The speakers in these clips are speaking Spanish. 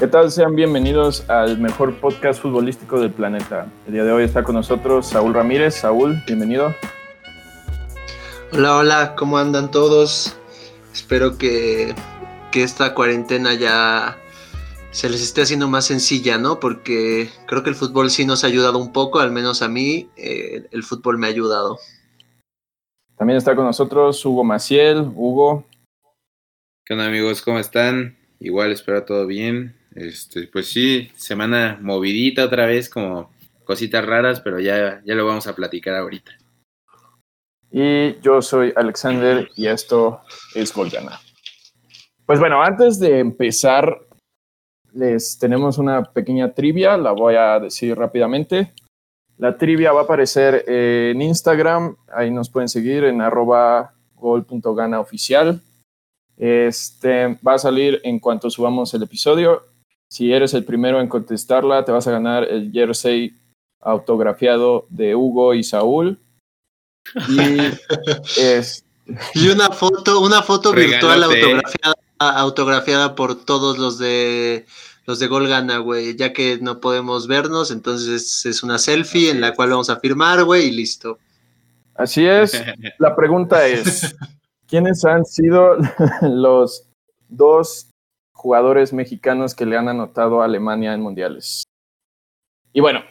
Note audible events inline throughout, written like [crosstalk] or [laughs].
¿Qué tal? Sean bienvenidos al mejor podcast futbolístico del planeta. El día de hoy está con nosotros Saúl Ramírez. Saúl, bienvenido. Hola, hola, ¿cómo andan todos? Espero que, esta cuarentena ya se les esté haciendo más sencilla, ¿no? Porque creo que el fútbol sí nos ha ayudado un poco, al menos a mí, eh, el fútbol me ha ayudado. También está con nosotros Hugo Maciel. Hugo. ¿Qué onda amigos? ¿Cómo están? Igual espero todo bien. Este, pues sí, semana movidita otra vez, como cositas raras, pero ya, ya lo vamos a platicar ahorita. Y yo soy Alexander y esto es Golgana. Pues bueno, antes de empezar, les tenemos una pequeña trivia, la voy a decir rápidamente. La trivia va a aparecer en Instagram, ahí nos pueden seguir en arroba. Este va a salir en cuanto subamos el episodio si eres el primero en contestarla, te vas a ganar el jersey autografiado de Hugo y Saúl. Y, [laughs] es, y una foto, una foto virtual autografiada, autografiada por todos los de los de Golgana, güey, ya que no podemos vernos, entonces es una selfie en la cual vamos a firmar, güey, y listo. Así es. [laughs] La pregunta es, [laughs] ¿quiénes han sido los dos jugadores mexicanos que le han anotado a Alemania en mundiales. Y bueno,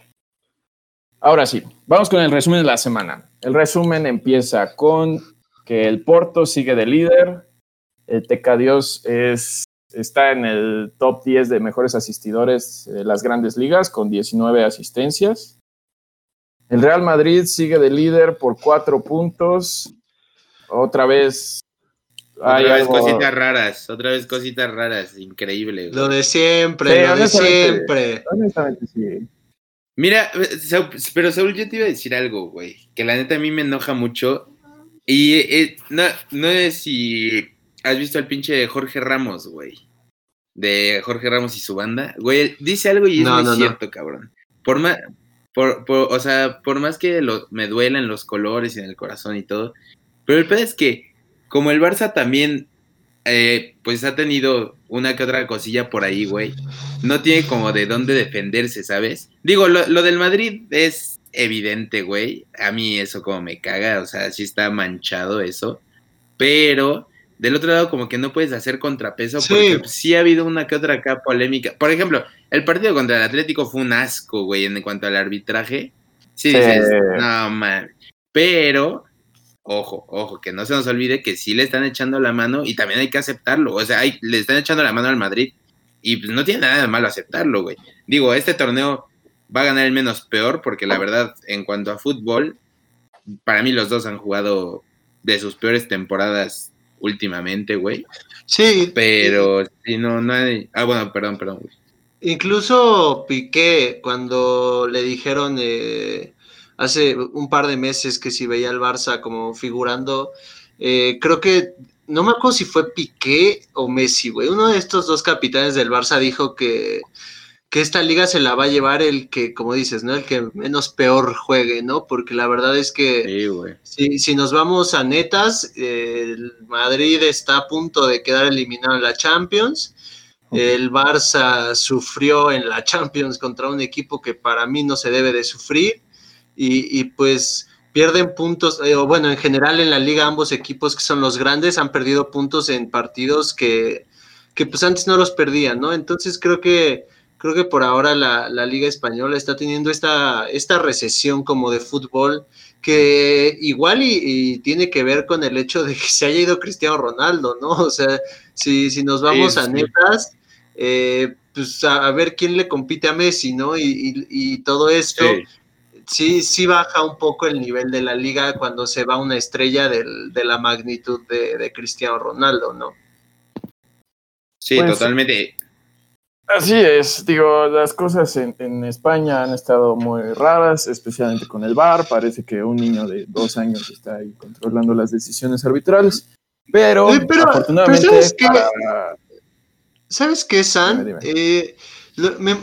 ahora sí, vamos con el resumen de la semana. El resumen empieza con que el Porto sigue de líder, el Tecadios es, está en el top 10 de mejores asistidores de las grandes ligas con 19 asistencias. El Real Madrid sigue de líder por cuatro puntos. Otra vez otra vez cositas raras, otra vez cositas raras, increíble. Lo de siempre, lo de siempre. Honestamente, sí. Mira, pero Saúl, yo te iba a decir algo, güey, que la neta a mí me enoja mucho. Y eh, no, no sé si has visto al pinche de Jorge Ramos, güey. De Jorge Ramos y su banda. Güey, dice algo y es muy cierto, cabrón. Por más, por, o sea, por más que lo, me duelan los colores y en el corazón y todo. Pero el pedo es que como el Barça también, eh, pues ha tenido una que otra cosilla por ahí, güey. No tiene como de dónde defenderse, ¿sabes? Digo, lo, del Madrid es evidente, güey. A mí eso como me caga, o sea, sí está manchado eso. Pero del otro lado como que no puedes hacer contrapeso porque sí ha habido una que otra acá polémica. Por ejemplo, el partido contra el Atlético fue un asco, güey, en cuanto al arbitraje. Sí, dices, no, man. Pero ojo, ojo, que no se nos olvide que sí le están echando la mano y también hay que aceptarlo. O sea, le están echando la mano al Madrid y pues, no tiene nada de malo aceptarlo, güey. Digo, este torneo va a ganar el menos peor porque la verdad, en cuanto a fútbol, para mí los dos han jugado de sus peores temporadas últimamente, güey. Sí. Pero si no, no hay... Ah, bueno, perdón, perdón, güey. Incluso Piqué, cuando le dijeron... Eh hace un par de meses que si veía al Barça como figurando, eh, creo que, no me acuerdo si fue Piqué o Messi, güey, uno de estos dos capitanes del Barça dijo que, que esta liga se la va a llevar el que, como dices, ¿no? El que menos peor juegue, ¿no? Porque la verdad es que si, si, nos vamos a netas, el Madrid está a punto de quedar eliminado en la Champions. El Barça sufrió en la Champions contra un equipo que para mí no se debe de sufrir y, pues pierden puntos, eh, o bueno, en general en la liga ambos equipos que son los grandes han perdido puntos en partidos que, que pues antes no los perdían, ¿no? Entonces creo que creo que por ahora la, liga española está teniendo esta, esta recesión como de fútbol que igual y, tiene que ver con el hecho de que se haya ido Cristiano Ronaldo, ¿no? O sea, si, si nos vamos a netas, eh, pues a, ver quién le compite a Messi, ¿no? Y, y todo esto sí, sí baja un poco el nivel de la liga cuando se va una estrella de la magnitud de, Cristiano Ronaldo, ¿no? Sí, pues, totalmente. Así es, digo, las cosas en, España han estado muy raras, especialmente con el VAR. Parece que un niño de dos años está ahí controlando las decisiones arbitrales. Pero, afortunadamente. ¿sabes, qué? ¿sabes qué, San? Eh,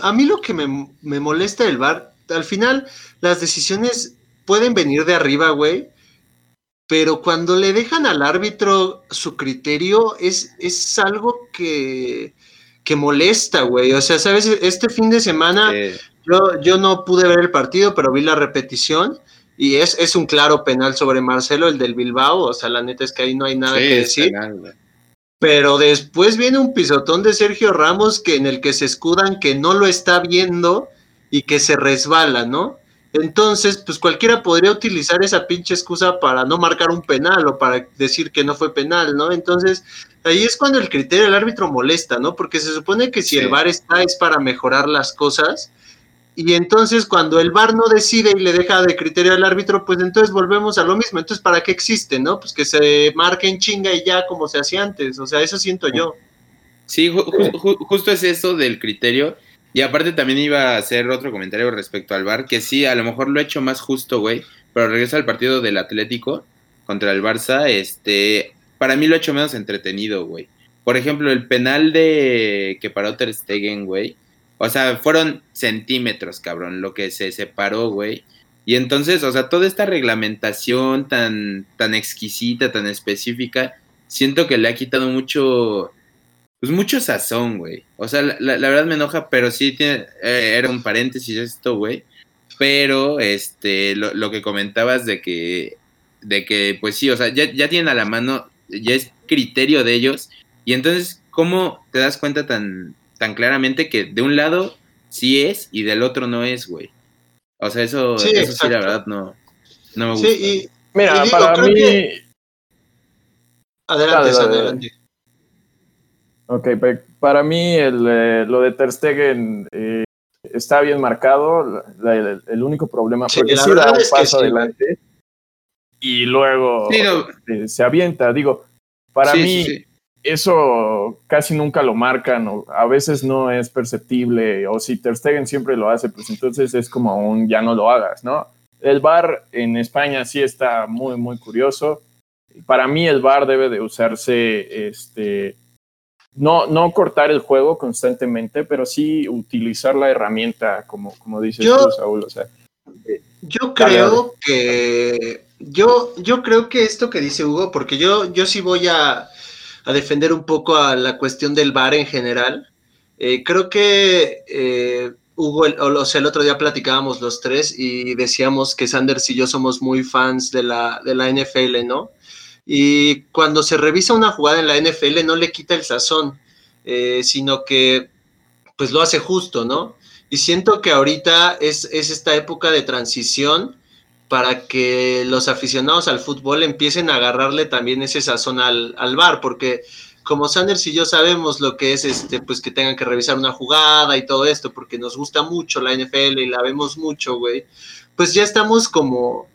a mí lo que me, me molesta del VAR, al final las decisiones pueden venir de arriba, güey, pero cuando le dejan al árbitro su criterio es, es algo que, que molesta, güey. O sea, ¿sabes? Este fin de semana yo, yo no pude ver el partido, pero vi la repetición y es, es un claro penal sobre Marcelo, el del Bilbao. O sea, la neta es que ahí no hay nada que decir. pero después viene un pisotón de Sergio Ramos que en el que se escudan que no lo está viendo y que se resbala, ¿no? Entonces, pues cualquiera podría utilizar esa pinche excusa para no marcar un penal o para decir que no fue penal, ¿no? Entonces, ahí es cuando el criterio del árbitro molesta, ¿no? Porque se supone que si el VAR está es para mejorar las cosas. Y entonces cuando el VAR no decide y le deja de criterio al árbitro, pues entonces volvemos a lo mismo. Entonces, ¿para qué existe, no? Pues que se marque en chinga y ya como se hacía antes. O sea, eso siento yo. Sí, justo es eso del criterio. Y aparte también iba a hacer otro comentario respecto al VAR, que sí, a lo mejor lo he hecho más justo, güey, pero regresa al partido del Atlético contra el Barça, este, para mí lo he hecho menos entretenido, güey. Por ejemplo, el penal de que paró Ter Stegen, güey. O sea, fueron centímetros, cabrón, lo que se separó, güey. Y entonces, o sea, toda esta reglamentación tan, tan exquisita, tan específica, siento que le ha quitado mucho, pues mucho sazón, güey. O sea, la, verdad me enoja, pero sí tiene, eh, era un paréntesis esto, güey. Pero, este, lo, que comentabas de que, de que, pues sí, o sea, ya, ya tienen a la mano, ya es criterio de ellos. Y entonces, ¿cómo te das cuenta tan, tan claramente que de un lado sí es y del otro no es, güey? O sea, eso sí, eso sí la verdad, no, no me gusta. Sí, y, Mira, para mí... Adelante, adelante. Ok, para mí el, eh, lo de Ter Stegen eh, está bien marcado. el, único problema, porque sí da un paso adelante y luego eh, se avienta. Digo, para mí eso casi nunca lo marcan, o a veces no es perceptible, o si Ter Stegen siempre lo hace, pues entonces es como un ya no lo hagas, ¿no? El bar en España sí está muy, muy curioso. Para mí el bar debe de usarse este, no, no cortar el juego constantemente, pero sí utilizar la herramienta, como, como dices tú, Saúl. O sea, eh, yo creo que yo, yo creo que esto que dice Hugo, porque yo, yo sí voy a, defender un poco a la cuestión del VAR en general. Eh, creo que eh, Hugo, o, sea, el otro día platicábamos los tres y decíamos que Sanders y yo somos muy fans de la, de la NFL, ¿no? Y cuando se revisa una jugada en la NFL no le quita el sazón, eh, sino que pues lo hace justo, ¿no? Y siento que ahorita es, esta época de transición para que los aficionados al fútbol empiecen a agarrarle también ese sazón al, al bar, porque como Sanders y yo sabemos lo que es este, pues que tengan que revisar una jugada y todo esto, porque nos gusta mucho la NFL y la vemos mucho, güey, pues ya estamos como,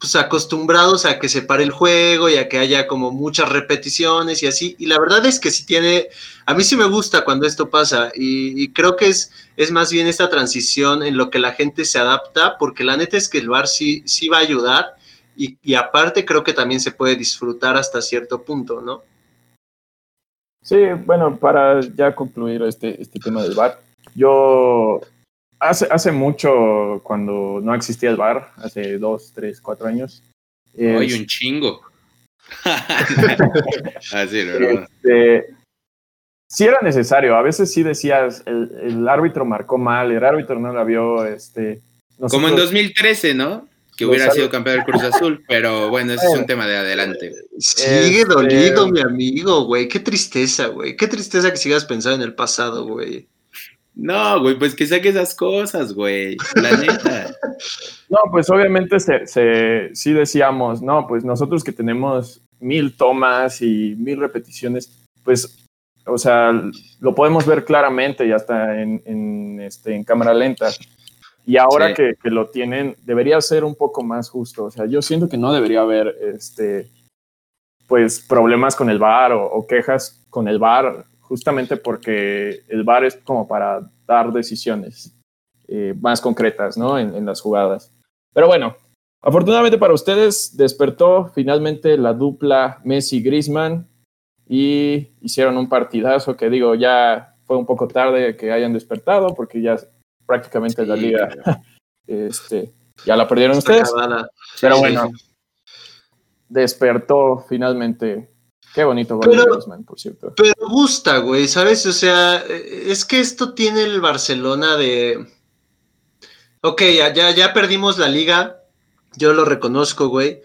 pues acostumbrados a que se pare el juego y a que haya como muchas repeticiones y así. Y la verdad es que sí tiene, a mí sí me gusta cuando esto pasa y, creo que es, es más bien esta transición en lo que la gente se adapta, porque la neta es que el bar sí, sí va a ayudar y, y aparte creo que también se puede disfrutar hasta cierto punto, ¿no? Sí, bueno, para ya concluir este, este tema del bar, yo hace, hace mucho, cuando no existía el bar, hace dos, tres, cuatro años. Hay un chingo. [laughs] Así, este, sí era necesario. A veces sí decías, el, el, árbitro marcó mal, el árbitro no la vio. Este, Como en 2013, ¿no? Que hubiera sido campeón del Cruz Azul, [laughs] pero bueno, ese es un tema de adelante. Sigue este, dolido, mi amigo, güey. Qué tristeza, güey. Qué tristeza que sigas pensando en el pasado, güey. No, güey, pues que saque esas cosas, güey. La neta. [laughs] no, pues obviamente se, sí decíamos, no, pues nosotros que tenemos mil tomas y mil repeticiones, pues, o sea, lo podemos ver claramente y hasta en, este, en cámara lenta. Y ahora que, lo tienen, debería ser un poco más justo. O sea, yo siento que no debería haber este, pues problemas con el bar o, o quejas con el bar justamente porque el VAR es como para dar decisiones eh, más concretas ¿no? en, las jugadas. Pero bueno, afortunadamente para ustedes despertó finalmente la dupla Messi-Grisman y hicieron un partidazo que digo, ya fue un poco tarde que hayan despertado porque ya prácticamente la liga [laughs] este, ya la perdieron ustedes. Pero bueno, despertó finalmente Qué bonito gol de Griezmann, por cierto. Pero gusta, güey, ¿sabes? O sea, es que esto tiene el Barcelona de... Ok, ya, ya, ya perdimos la liga, yo lo reconozco, güey,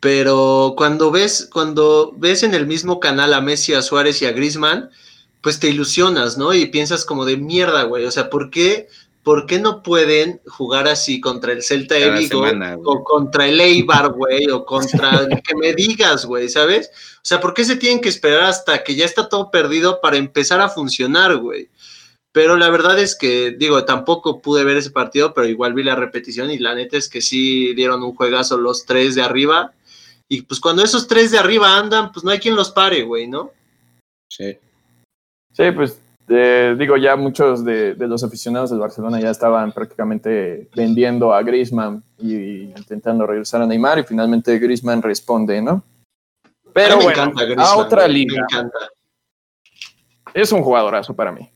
pero cuando ves, cuando ves en el mismo canal a Messi, a Suárez y a Griezmann, pues te ilusionas, ¿no? Y piensas como de mierda, güey. O sea, ¿por qué, ¿por qué no pueden jugar así contra el Celta de Vigo o contra el Eibar, [laughs] güey? O contra el que me digas, güey, ¿sabes? O sea, ¿por qué se tienen que esperar hasta que ya está todo perdido para empezar a funcionar, güey? Pero la verdad es que, digo, tampoco pude ver ese partido, pero igual vi la repetición y la neta es que sí dieron un juegazo los tres de arriba. Y pues cuando esos tres de arriba andan, pues no hay quien los pare, güey, ¿no? Sí. Sí, pues eh, digo, ya muchos de, los aficionados del Barcelona ya estaban prácticamente vendiendo a Griezmann y, intentando regresar a Neymar y finalmente Griezmann responde, ¿no? Pero bueno, a otra liga. Me encanta. Es un jugadorazo para mí.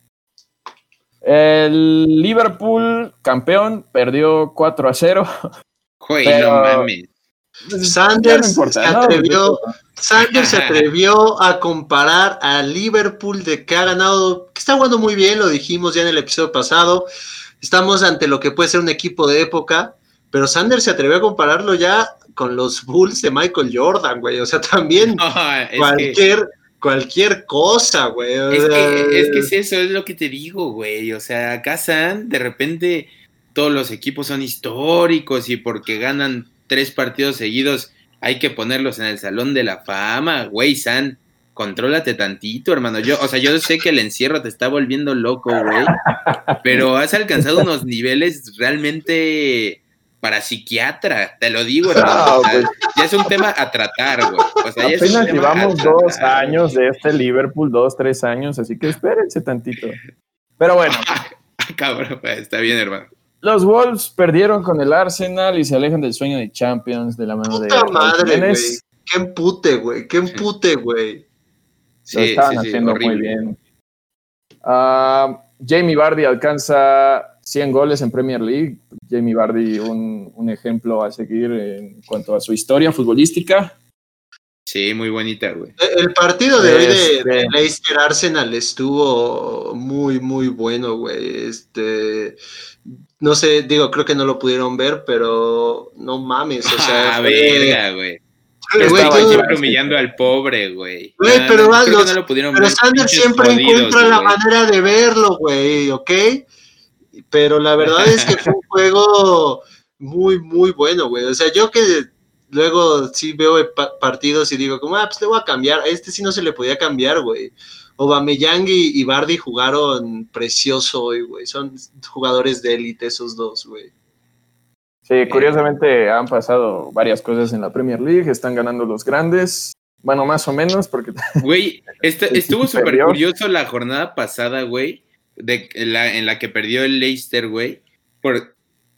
El Liverpool, campeón, perdió 4 a 0. Joder, no mames. Sanders, se atrevió, Sanders se atrevió a comparar a Liverpool de que ha ganado, que está jugando muy bien, lo dijimos ya en el episodio pasado. Estamos ante lo que puede ser un equipo de época, pero Sanders se atrevió a compararlo ya con los Bulls de Michael Jordan, güey. O sea, también [laughs] cualquier, cualquier cosa, güey. Es, que, es que es eso, es lo que te digo, güey. O sea, acá San, de repente todos los equipos son históricos y porque ganan tres partidos seguidos, hay que ponerlos en el Salón de la Fama, güey, San, contrólate tantito, hermano. Yo, o sea, yo sé que el encierro te está volviendo loco, güey, pero has alcanzado unos niveles realmente para psiquiatra, te lo digo, hermano. Pues. ya es un tema a tratar, güey. O sea, Apenas llevamos dos años de este Liverpool, dos, tres años, así que espérense tantito. Pero bueno. [laughs] Cabrón, pues, está bien, hermano. Los Wolves perdieron con el Arsenal y se alejan del sueño de Champions de la mano de. ¡Puta madre, güey! ¡Qué empute, güey! ¡Qué empute, güey! Sí, Lo estaban haciendo muy bien. Uh, Jamie Vardy alcanza 100 goles en Premier League. Jamie Vardy, un, un, ejemplo a seguir en cuanto a su historia futbolística. Sí, muy bonita, güey. El partido de hoy de, este Leicester Arsenal estuvo muy, muy bueno, güey. Este, no sé, digo, creo que no lo pudieron ver, pero no mames, o sea. [laughs] Ah, verga, güey. Estaba siempre humillando al pobre, güey. Güey, pero, no lo pudieron pero Sander siempre encuentra la manera de verlo, güey, ¿ok? Pero la verdad es que fue un juego muy, muy bueno, güey. O sea, yo que luego sí veo partidos y digo, como, ah, pues le voy a cambiar. A este sí no se le podía cambiar, güey. Obameyang y, y Bardi jugaron precioso hoy, güey. Son jugadores de élite esos dos, güey. Sí, curiosamente han pasado varias cosas en la Premier League, están ganando los grandes. Bueno, más o menos, porque. [laughs] Güey, este, estuvo súper curioso la jornada pasada, güey, de la, en la que perdió el Leicester, güey. Por,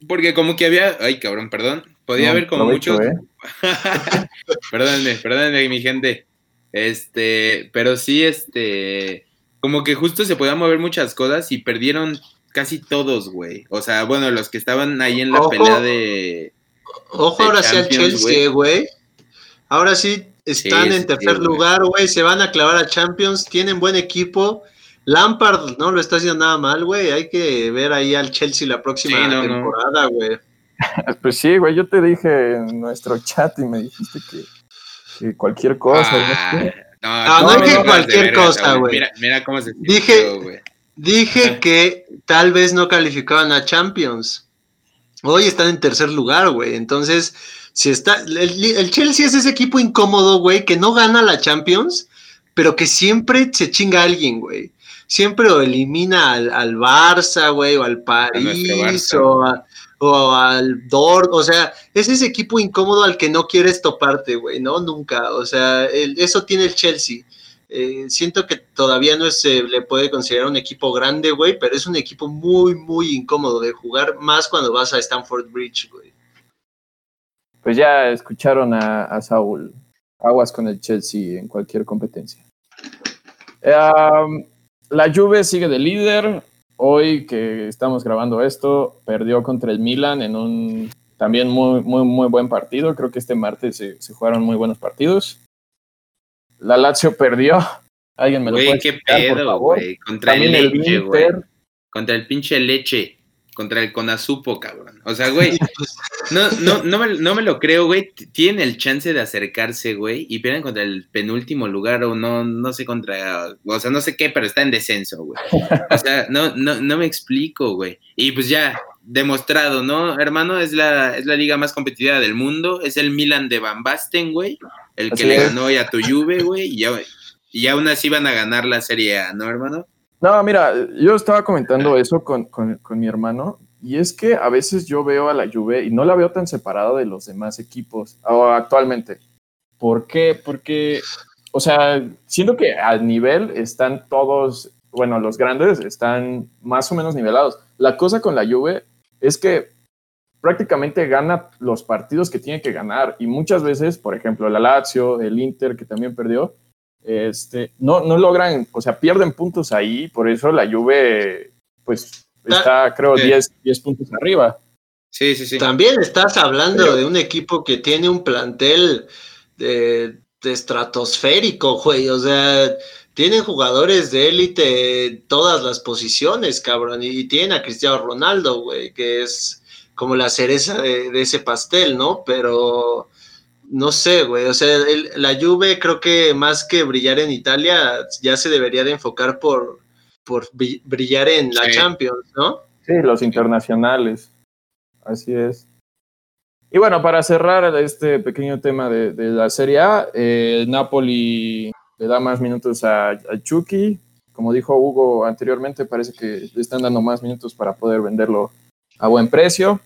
porque como que había. Ay, cabrón, perdón. Podía haber como muchos. ¿eh? [laughs] perdónenme, perdónenme, mi gente. Este, pero sí, este, como que justo se podían mover muchas cosas y perdieron casi todos, güey. O sea, bueno, los que estaban ahí en la pelea de. Ojo, ahora sí al Chelsea, güey. Ahora sí están en tercer lugar, güey. Se van a clavar a Champions. Tienen buen equipo. Lampard no lo está haciendo nada mal, güey. Hay que ver ahí al Chelsea la próxima temporada, güey. [laughs] Pues sí, güey. Yo te dije en nuestro chat y me dijiste que cualquier cosa. Ah, no, no, dije cualquier cosa, güey. Mira, cómo se Dije, dije que tal vez no calificaban a Champions. Hoy están en tercer lugar, güey. Entonces, si está. El, Chelsea es ese equipo incómodo, güey, que no gana la Champions, pero que siempre se chinga a alguien, güey. Siempre o elimina al, al Barça, güey, o al París, o a, o al Dort, o sea, es ese equipo incómodo al que no quieres toparte, güey, ¿no? Nunca, o sea, eso tiene el Chelsea. Eh, siento que todavía no se le puede considerar un equipo grande, güey, pero es un equipo muy, muy incómodo de jugar, más cuando vas a Stamford Bridge, güey. Pues ya escucharon a, Saúl. Aguas con el Chelsea en cualquier competencia. la Juve sigue de líder, hoy que estamos grabando esto, perdió contra el Milan en un también muy, muy, muy buen partido. Creo que este martes se, jugaron muy buenos partidos. la Lazio perdió. Alguien me lo puede qué explicar, por pedo, favor. Contra el También el leche, güey. Inter. Contra el pinche leche. Contra el conazupo, cabrón. O sea, güey, no, no, no, me, no me lo creo, güey. Tienen el chance de acercarse, güey, y pierden contra el penúltimo lugar o no, no sé contra, o sea, no sé qué, pero está en descenso, güey. O sea, no, no, no me explico, güey. Y pues ya, demostrado, ¿no? Hermano, es la, es la liga más competitiva del mundo, es el Milan de Van Basten, güey, el que Así le es. ganó hoy a tu Juve, güey, y, ya, y aún así van a ganar la Serie A, ¿no, hermano? No, mira, yo estaba comentando eso con, con- con mi hermano, y es que a veces yo veo a la Juve y no la veo tan separada de los demás equipos actualmente. ¿Por qué? Porque, o sea, siento que al nivel están todos, bueno, los grandes están más o menos nivelados. La cosa con la Juve es que prácticamente gana los partidos que tiene que ganar y muchas veces, por ejemplo, la Lazio, el Inter que también perdió, este, no, no logran, o sea, pierden puntos ahí, por eso la Juve, pues, está, creo, eh. 10, 10 puntos arriba. Sí, sí, sí. También estás hablando Pero- de un equipo que tiene un plantel de, de estratosférico, güey. O sea, tienen jugadores de élite en todas las posiciones, cabrón. Y tienen a Cristiano Ronaldo, güey, que es como la cereza de, de ese pastel, ¿no? Pero no sé, güey. O sea, el- la Juve creo que más que brillar en Italia, ya se debería de enfocar por, por bri- brillar en la Sí. Champions, ¿no? Sí, los internacionales. Así es. Y bueno, para cerrar este pequeño tema de, de la Serie A, eh, el Napoli le da más minutos a, a Chucky. Como dijo Hugo anteriormente, parece que le están dando más minutos para poder venderlo a buen precio.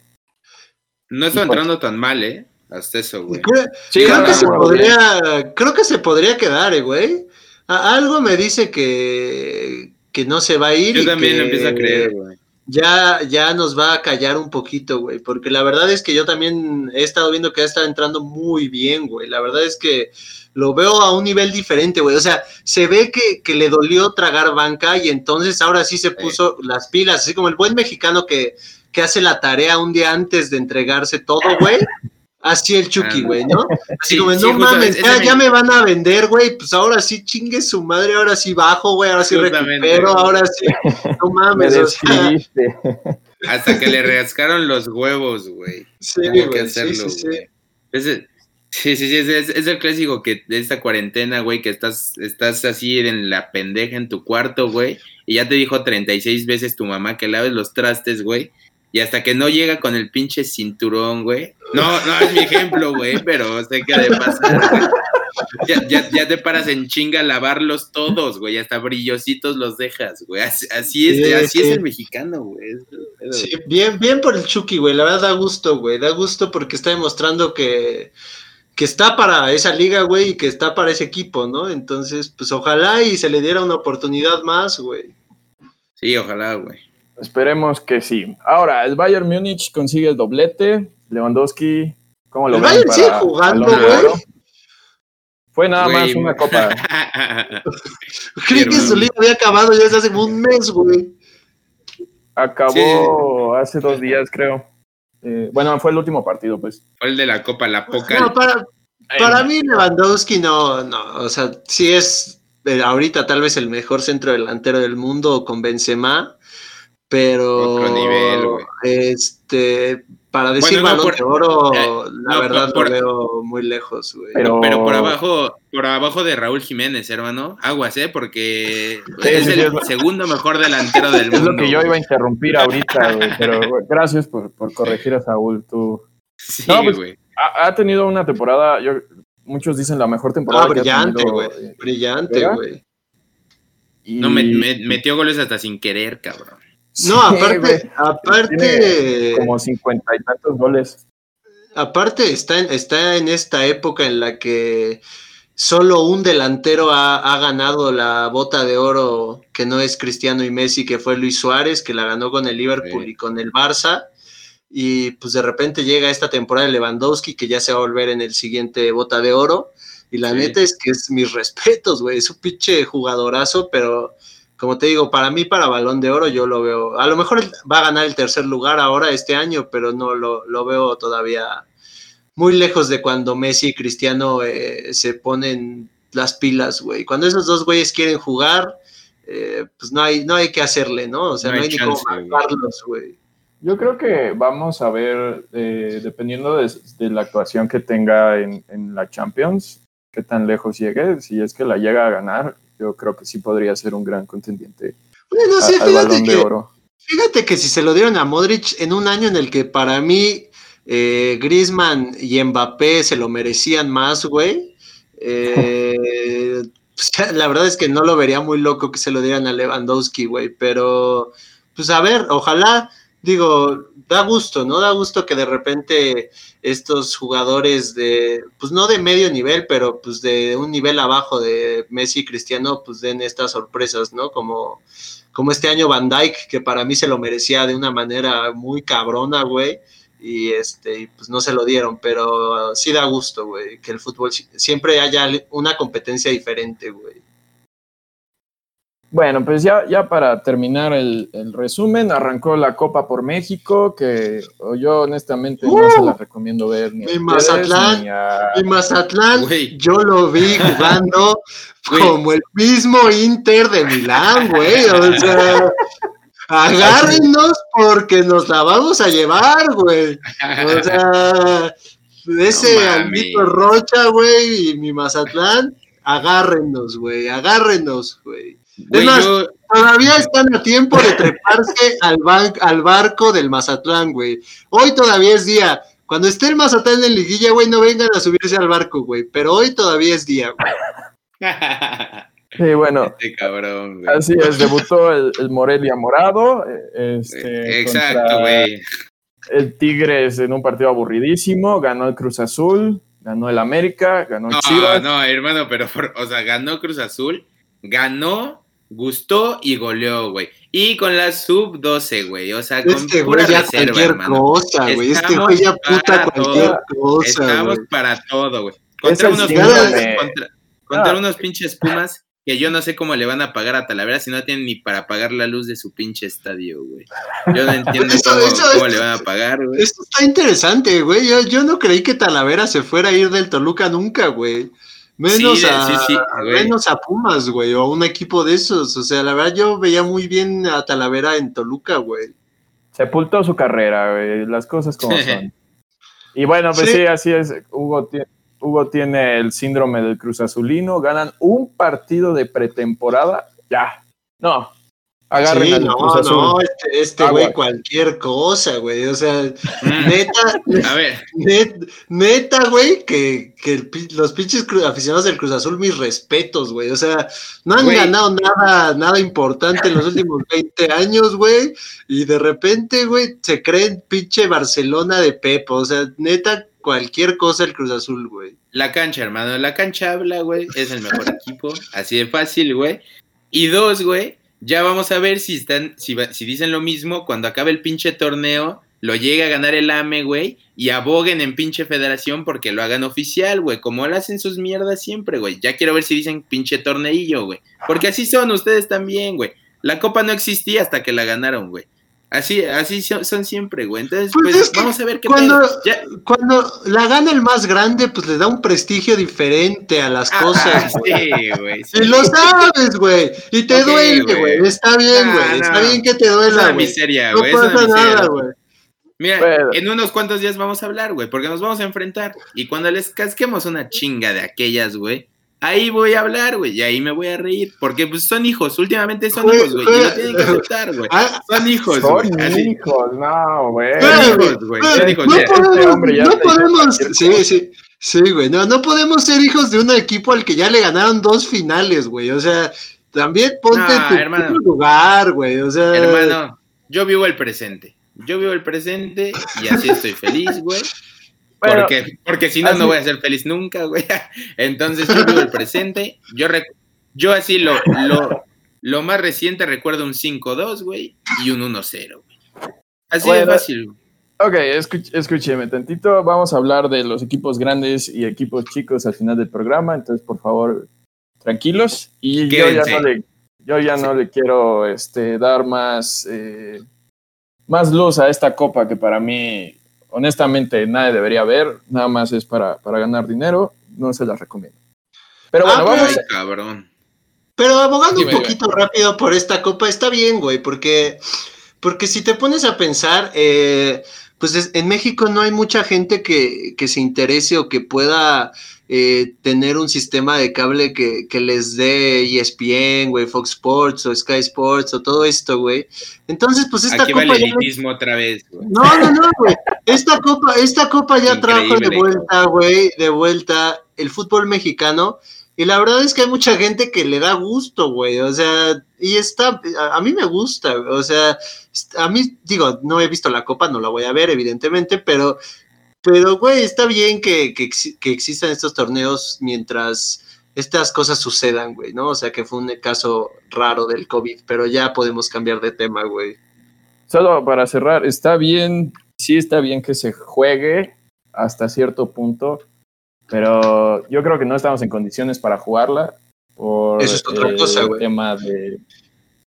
No está Y pues- entrando tan mal, ¿eh? Hasta eso, güey. Creo, Sí, creo gana que se podría, creo que se podría quedar, eh, güey. A- algo me dice que, que no se va a ir. Yo y también que lo empiezo a creer, güey. Ya, ya nos va a callar un poquito, güey. Porque la verdad es que yo también he estado viendo que ha estado entrando muy bien, güey. La verdad es que lo veo a un nivel diferente, güey. O sea, se ve que, que le dolió tragar banca y entonces ahora sí se puso las pilas, así como el buen mexicano que, que hace la tarea un día antes de entregarse todo, güey. [laughs] Así el Chucky, güey, ¿no? Así Sí, como, no mames, ya, me- ya me van a vender, güey, pues ahora sí chingue su madre, ahora sí bajo, güey, ahora sí recupero, ahora sí, no [laughs] Me mames, o sea. Hasta que le [laughs] rascaron los huevos, güey. sí, güey, sí, hacerlo, sí, sí. güey. Ese- sí, sí, sí, es, es- es el clásico que de esta cuarentena, güey, que estás, estás así en la pendeja en tu cuarto, güey, y ya te dijo 36 veces tu mamá que laves los trastes, güey, y hasta que no llega con el pinche cinturón, güey. No, no es mi ejemplo, güey, pero sé que de pasar. Ya, ya, ya te paras en chinga a lavarlos todos, güey, hasta brillositos los dejas, güey. Así, así es, Sí, así sí. es el mexicano, güey. Sí, bien, bien por el Chucky, güey. La verdad da gusto, güey. Da gusto porque está demostrando que, que está para esa liga, güey, y que está para ese equipo, ¿no? Entonces, pues ojalá y se le diera una oportunidad más, güey. Sí, ojalá, güey. Esperemos que sí. Ahora, el Bayern Múnich consigue el doblete. Lewandowski, ¿cómo lo El ven Bayern sigue jugando, güey. Fue nada más una copa. [laughs] Creí que su liga había acabado ya desde hace un mes, güey. Acabó hace dos días, creo. Eh, bueno, fue el último partido, pues. Fue el de la Copa, la poca. No, para, para mí Lewandowski no, no, o sea, sí es eh, ahorita tal vez el mejor centro delantero del mundo con Benzema, pero Otro nivel, güey. este para decir Bueno, no, balón por- de oro, eh, la no, verdad por- lo veo muy lejos, güey. Pero- Pero por abajo, por abajo de Raúl Jiménez, hermano. Aguas, ¿eh? Porque Sí, es sí, el es segundo mejor delantero del [laughs] Es mundo. lo que yo iba a interrumpir ahorita, güey. [laughs] Pero güey, gracias por, por corregir a Saúl. Tú Sí, No, pues, güey. ha, ha tenido una temporada, yo, muchos dicen la mejor temporada. Ah, que ha brillante, tenido, güey. Brillante, ¿verdad? güey. y- No, me, me- metió goles hasta sin querer, cabrón. No, aparte, aparte, como cincuenta y tantos goles. aparte está en, está en esta época en la que solo un delantero ha, ha ganado la bota de oro que no es Cristiano y Messi, que fue Luis Suárez, que la ganó con el Liverpool Sí. y con el Barça. Y pues de repente llega esta temporada de Lewandowski, que ya se va a volver en el siguiente bota de oro. Y la Sí. neta es que es mis respetos, güey. Es un pinche jugadorazo, pero como te digo, para mí, para balón de oro, yo lo veo. A lo mejor va a ganar el tercer lugar ahora este año, pero no lo, lo veo todavía muy lejos de cuando Messi y Cristiano eh, se ponen las pilas, güey. Cuando esos dos güeyes quieren jugar, eh, pues no hay, no hay que hacerle, ¿no? O sea, no, hay, ni cómo matarlos, güey. Yo creo que vamos a ver, eh, dependiendo de, la actuación que tenga en, la Champions, qué tan lejos llegue. Si es que la llega a ganar, yo creo que sí podría ser un gran contendiente bueno, sí, fíjate que, Fíjate que si se lo dieron a Modric en un año en el que para mí eh, Griezmann y Mbappé se lo merecían más, güey. Eh, [laughs] pues, la verdad es que no lo vería muy loco que se lo dieran a Lewandowski, güey. Pero, pues a ver, ojalá digo, da gusto, ¿no? Da gusto que de repente estos jugadores de, pues no de medio nivel, pero pues de un nivel abajo de Messi y Cristiano, pues den estas sorpresas, ¿no? Como, como este año Van Dyke, que para mí se lo merecía de una manera muy cabrona, güey. Y este, pues no se lo dieron, pero sí da gusto, güey, que el fútbol siempre haya una competencia diferente, güey. Bueno, pues ya, ya para terminar el, resumen, arrancó la Copa por México, que yo honestamente no se la recomiendo ver ni a Mazatlán, ni Mazatlán, yo lo vi jugando [laughs] como el mismo Inter de Milán, güey, o sea, [laughs] agárrenos porque nos la vamos a llevar, güey, o sea, [laughs] ese Albito Rocha, güey, y mi Mazatlán, agárrenos, güey, agárrenos, güey todavía están a tiempo de treparse [laughs] al, al barco del Mazatlán, güey. Hoy todavía es día. Cuando esté el Mazatlán en liguilla, güey, no vengan a subirse al barco, güey. Pero hoy todavía es día, güey. [laughs] Sí, bueno. Este así es, debutó el, Morelia Morado. Eh, este, Exacto, güey. El Tigres en un partido aburridísimo, ganó el Cruz Azul, ganó el América, ganó el no, Chivas. No, hermano, pero, o sea, ganó Cruz Azul, ganó gustó y goleó, güey. Y con la sub 12, güey. O sea, con este pura güey reserva, hermano. Cosa, güey. Este güey ya puta cualquier cosa. Estamos para todo, güey. Contra unos pumas, contra, ah. unos pinches pumas que yo no sé cómo le van a pagar a Talavera si no tienen ni para pagar la luz de su pinche estadio, güey. Yo no entiendo cómo, le van a pagar, güey. Esto está interesante, güey. Yo, yo no creí que Talavera se fuera a ir del Toluca nunca, güey. Menos, a, menos a Pumas, güey, o a un equipo de esos. O sea, la verdad yo veía muy bien a Talavera en Toluca, güey. Sepultó su carrera, güey, las cosas como [laughs] son. Y bueno, pues sí, así es. Hugo, Hugo tiene el síndrome del Cruz Azulino. Ganan un partido de pretemporada. Ya. No, Agarren no, no, este, este güey cualquier cosa, güey. O sea, mm. neta, a ver. neta, güey, que, que los pinches aficionados del Cruz Azul, mis respetos, güey. O sea, no han ganado nada, nada importante en los últimos 20 años, güey. Y de repente, güey, se creen pinche Barcelona de Pepo. O sea, neta, cualquier cosa el Cruz Azul, güey. La cancha, hermano, la cancha habla, güey. Es el mejor equipo. Así de fácil, güey. Y dos, güey ya vamos a ver si están, si, si dicen lo mismo cuando acabe el pinche torneo, lo llegue a ganar el AME, güey, y aboguen en pinche federación porque lo hagan oficial, güey, como lo hacen sus mierdas siempre, güey. Ya quiero ver si dicen pinche torneillo, güey. Porque así son ustedes también, güey. La copa no existía hasta que la ganaron, güey. Así, así son, siempre, güey. Entonces, pues, pues vamos a ver qué cuando, cuando la gana el más grande, pues le da un prestigio diferente a las cosas. [laughs] Sí, güey. Y lo sabes, güey. Y te duele, güey. Está bien, güey. Está bien que te duela, güey. No pasa nada, güey. Mira, en unos cuantos días vamos a hablar, güey, porque nos vamos a enfrentar. Y cuando les casquemos una chinga de aquellas, güey, ahí voy a hablar, güey, y ahí me voy a reír, porque pues son hijos, últimamente son hijos, güey, y lo tienen que aceptar, güey. Ah, son hijos, güey. Son hijos, no, güey. Son hijos, güey. Son hijos, no podemos, no podemos sí, sí. Sí, güey, no, no podemos ser hijos de un equipo al que ya le ganaron dos finales, güey. O sea, también ponte en tu lugar, güey. O sea, hermano, yo vivo el presente. Yo vivo el presente y así estoy feliz, güey porque, porque si no, no voy a ser feliz nunca, güey. [laughs] Entonces yo vivo el presente. Yo, yo así lo, lo, lo más reciente recuerdo un 5-2, güey, y un 1-0, güey. Así de fácil. Ok, escúcheme tantito. Vamos a hablar de los equipos grandes y equipos chicos al final del programa. Entonces, por favor, tranquilos. Y yo ya no le, yo ya no le quiero este, dar más, eh, más luz a esta copa que para mí honestamente nadie debería ver, nada más es para, ganar dinero, no se las recomiendo. Pero Ah, bueno, pero- vamos. Ay, cabrón. Pero abogando Dime, un poquito rápido por esta copa, está bien, güey, porque, porque si te pones a pensar, eh, pues es- en México no hay mucha gente que, que se interese o que pueda eh, tener un sistema de cable que, que les dé ESPN, güey, Fox Sports o Sky Sports o todo esto, güey. Entonces, pues esta Aquí va copa el ya... elitismo otra vez, güey. No, no, no, güey. Esta copa, esta copa ya trajo de Increíble. vuelta, güey, de vuelta el fútbol mexicano. Y la verdad es que hay mucha gente que le da gusto, güey. O sea, y está, a, mí me gusta, o sea, a mí, digo, no he visto la copa, no la voy a ver, evidentemente, pero, pero, güey, está bien que, que, que existan estos torneos mientras estas cosas sucedan, güey, ¿no? O sea, que fue un caso raro del COVID, pero ya podemos cambiar de tema, güey. Solo para cerrar, está bien, sí está bien que se juegue hasta cierto punto, pero yo creo que no estamos en condiciones para jugarla por Eso es otra el cosa, güey. tema de,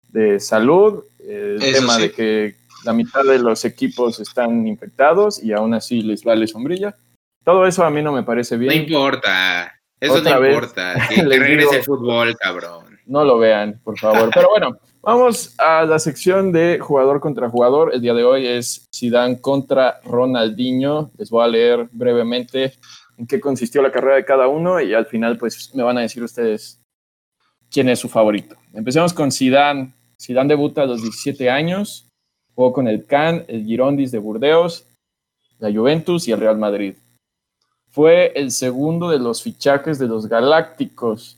de salud, el Eso tema sí. de que la mitad de los equipos están infectados y aún así les vale sombrilla. Todo eso a mí no me parece No bien. importa. Eso Otra no importa. [laughs] Que, que regrese el fútbol, cabrón. No lo vean, por favor. Pero bueno, vamos a la sección de jugador contra jugador. El día de hoy es Zidane contra Ronaldinho. Les voy a leer brevemente en qué consistió la carrera de cada uno y al final pues me van a decir ustedes quién es su favorito. Empecemos con Zidane. Zidane debuta a los 17 años. Jugó con el Cannes, el Girondis de Burdeos, la Juventus y el Real Madrid. Fue el segundo de los fichajes de los Galácticos.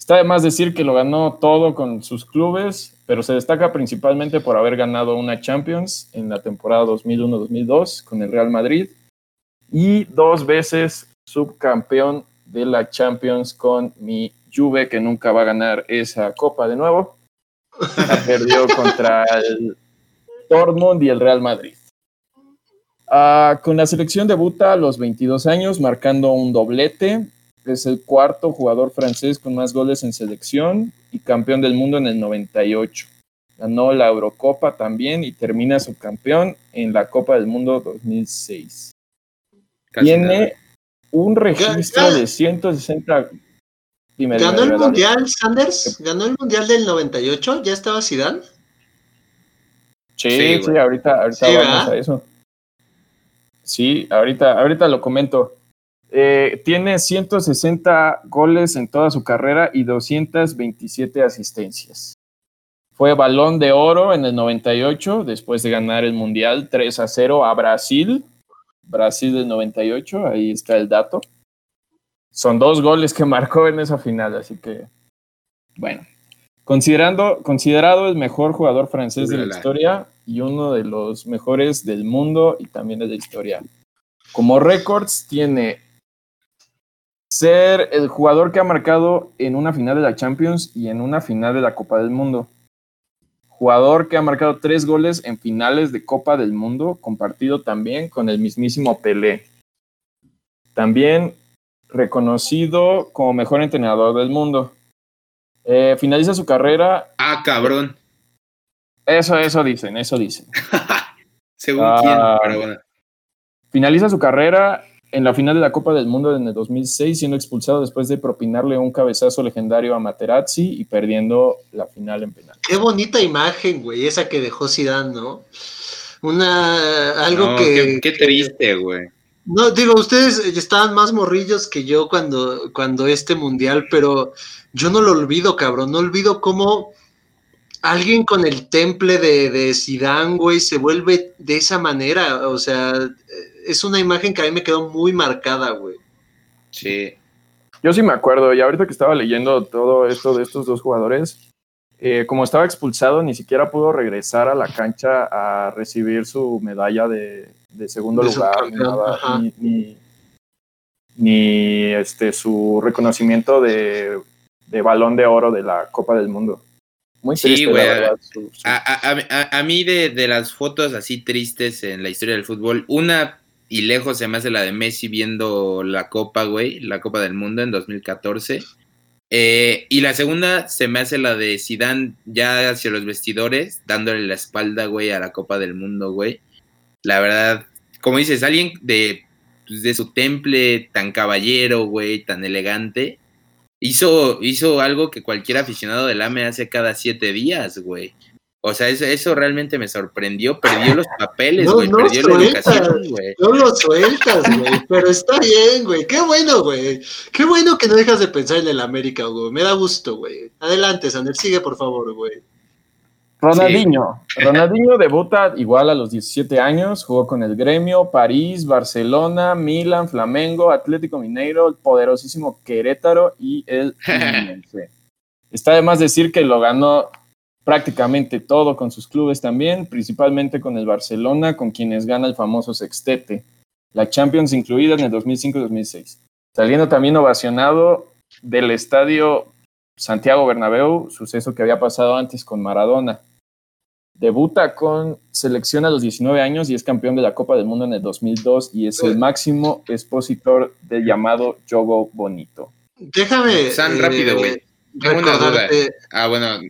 Está de más decir que lo ganó todo con sus clubes, pero se destaca principalmente por haber ganado una Champions en la temporada 2001-2002 con el Real Madrid y dos veces subcampeón de la Champions con mi Juve, que nunca va a ganar esa copa de nuevo. La [laughs] perdió contra el Dortmund y el Real Madrid. Ah, con la selección debuta a los 22 años, marcando un doblete. Es el cuarto jugador francés con más goles en selección y campeón del mundo en el 98. Ganó la Eurocopa también y termina su campeón en la Copa del Mundo 2006. Casi nada. Tiene un registro de 160. Dime, dime, ¿Ganó el mundial, Sanders? ¿Ganó el mundial del 98? ¿Ya estaba Zidane? Sí, Sí, ahorita, ahorita Sí, vamos ¿verdad? a eso. Sí, ahorita, ahorita lo comento. Eh, tiene 160 goles en toda su carrera y 227 asistencias. Fue balón de oro en el 98, después de ganar el Mundial 3 a 0 a Brasil. Brasil del 98, ahí está el dato. Son dos goles que [laughs] marcó en esa final, así que, bueno. Considerando, considerado el mejor jugador francés de la historia y uno de los mejores del mundo y también de la historia. Como récords tiene ser el jugador que ha marcado en una final de la Champions y en una final de la Copa del Mundo. Jugador que ha marcado tres goles en finales de Copa del Mundo, compartido también con el mismísimo Pelé. También reconocido como mejor entrenador del mundo. Eh, finaliza su carrera. Ah, cabrón. Eso, eso dicen, eso dicen. [laughs] Según Ah. quién, pero bueno. Finaliza su carrera en la final de la Copa del Mundo en el 2006, siendo expulsado después de propinarle un cabezazo legendario a Materazzi y perdiendo la final en penal. Qué bonita imagen, güey, esa que dejó Zidane, ¿no? Una, algo No, que... qué, qué triste, güey. No, digo, ustedes estaban más morrillos que yo cuando, cuando este mundial, pero yo no lo olvido, cabrón. No olvido cómo alguien con el temple de, de Zidane, güey, se vuelve de esa manera. O sea, es una imagen que a mí me quedó muy marcada, güey. Sí. Yo sí me acuerdo, y ahorita que estaba leyendo todo esto de estos dos jugadores, eh, como estaba expulsado, ni siquiera pudo regresar a la cancha a recibir su medalla de, de segundo De lugar, nada, ni, ni- ni, este, su reconocimiento de, de balón de oro de la Copa del Mundo. Muy Sí, triste, güey, la verdad. su- su- A, a- a- a mí de, de las fotos así tristes en la historia del fútbol, una y lejos se me hace la de Messi viendo la Copa, güey, la Copa del Mundo en 2014. Eh, y la segunda se me hace la de Zidane ya hacia los vestidores, dándole la espalda, güey, a la Copa del Mundo, güey. La verdad, como dices, alguien de, pues, de su temple tan caballero, güey, tan elegante, hizo, hizo algo que cualquier aficionado del AME hace cada siete días, güey. O sea, eso, eso realmente me sorprendió. Perdió los papeles, güey. perdió la educación, güey. No lo sueltas, güey. Pero está bien, güey. Qué bueno, güey. Qué bueno que no dejas de pensar en el América, güey. Me da gusto, güey. Adelante, Sander. Sigue, por favor, güey. Ronaldinho. [laughs] Ronaldinho debuta igual a los 17 años, jugó con el Gremio, París, Barcelona, Milan, Flamengo, Atlético Mineiro, el poderosísimo Querétaro y el. [laughs] Está de más decir que lo ganó prácticamente todo con sus clubes también, principalmente con el Barcelona, con quienes gana el famoso sextete, la Champions incluida en el 2005-2006. Saliendo también ovacionado del estadio Santiago Bernabéu, suceso que había pasado antes con Maradona. Debuta con selección a los 19 años y es campeón de la Copa del Mundo en el 2002 y es el máximo expositor del llamado Jogo Bonito. Déjame. San rápido, güey. Ah, bueno.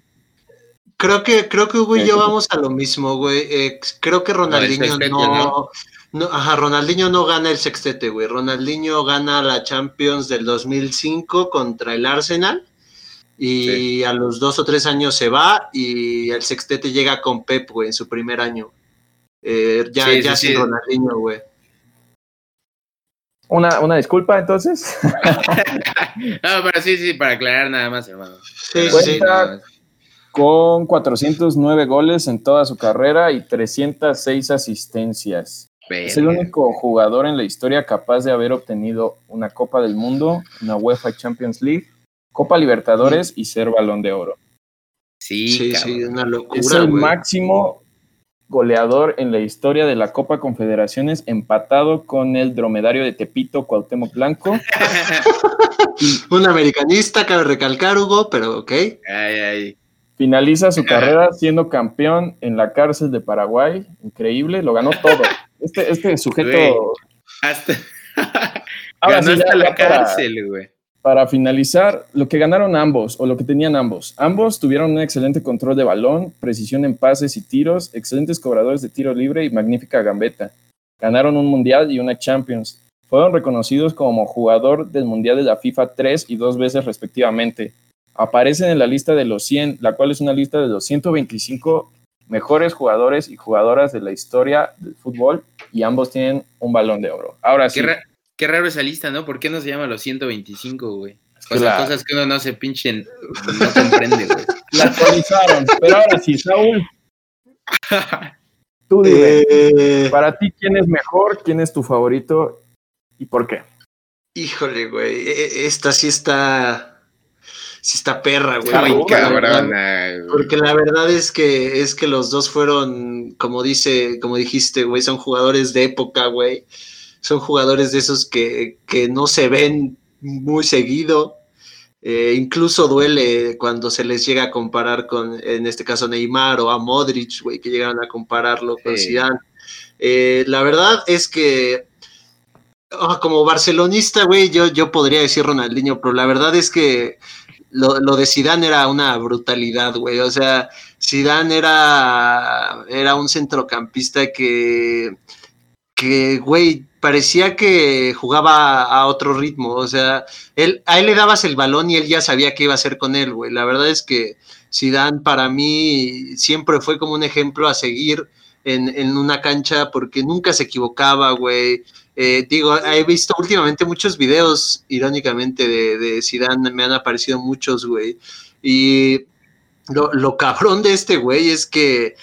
Creo que, creo que Hugo y yo vamos a lo mismo, güey. Eh, creo que Ronaldinho no, no, Ajá, Ronaldinho no gana el sextete, güey. Ronaldinho gana la Champions del 2005 contra el Arsenal y a los dos o tres años se va y el sextete llega con Pep, güey, en su primer año. Eh, ya ya sin Ronaldinho, güey. Una, una disculpa, entonces. [laughs] no, pero sí, sí, para aclarar nada más, hermano. Sí, sí. Con 409 goles en toda su carrera y 306 asistencias. Es el único jugador en la historia capaz de haber obtenido una Copa del Mundo, una UEFA Champions League Copa Libertadores y ser balón de oro. Sí, sí, una locura. Es el máximo goleador en la historia de la Copa Confederaciones, empatado con el dromedario de Tepito, Cuauhtémoc Blanco. [laughs] Un americanista, cabe recalcar, Hugo, pero ok. Ay, ay. Finaliza su [laughs] carrera siendo campeón en la cárcel de Paraguay. Increíble, lo ganó todo. Este, este sujeto. hasta. [laughs] ganó hasta la cárcel, güey para finalizar, lo que ganaron ambos o lo que tenían ambos. Ambos tuvieron un excelente control de balón, precisión en pases y tiros, excelentes cobradores de tiro libre y magnífica gambeta. Ganaron un Mundial y una Champions. Fueron reconocidos como jugador del Mundial de la FIFA tres y dos veces respectivamente. Aparecen en la lista de los 100, la cual es una lista de los 125 mejores jugadores y jugadoras de la historia del fútbol y ambos tienen un balón de oro. Ahora sí. Qué raro esa lista, ¿no? ¿Por qué no se llama los 125, güey? O sea, cosas que uno no se pinchen, no comprende, güey. [laughs] La actualizaron. Pero ahora sí, Saúl. Tú dime, eh, para ti, ¿quién es mejor? ¿Quién es tu favorito? ¿Y por qué? Híjole, güey. E, e, esta sí está. Sí está perra, güey. Ay, cabrona, Porque la verdad es que es que los dos fueron, como dice, como dijiste, güey, son jugadores de época, güey son jugadores de esos que, no se ven muy seguido. Eh, incluso duele cuando se les llega a comparar con, en este caso, Neymar o a Modric, güey, que llegan a compararlo con Zidane. Eh, la verdad es que ah, como barcelonista, güey, yo, yo podría decir Ronaldinho, pero la verdad es que lo, lo de Zidane era una brutalidad, güey. O sea, Zidane era, era un centrocampista que, que, güey, parecía que jugaba a otro ritmo, o sea, él, a él le dabas el balón y él ya sabía qué iba a hacer con él, güey. La verdad es que Zidane para mí siempre fue como un ejemplo a seguir en, una cancha porque nunca se equivocaba, güey. Eh, digo, he visto últimamente muchos videos, irónicamente, de, de Zidane, me han aparecido muchos, güey. Y lo, lo cabrón de este güey es que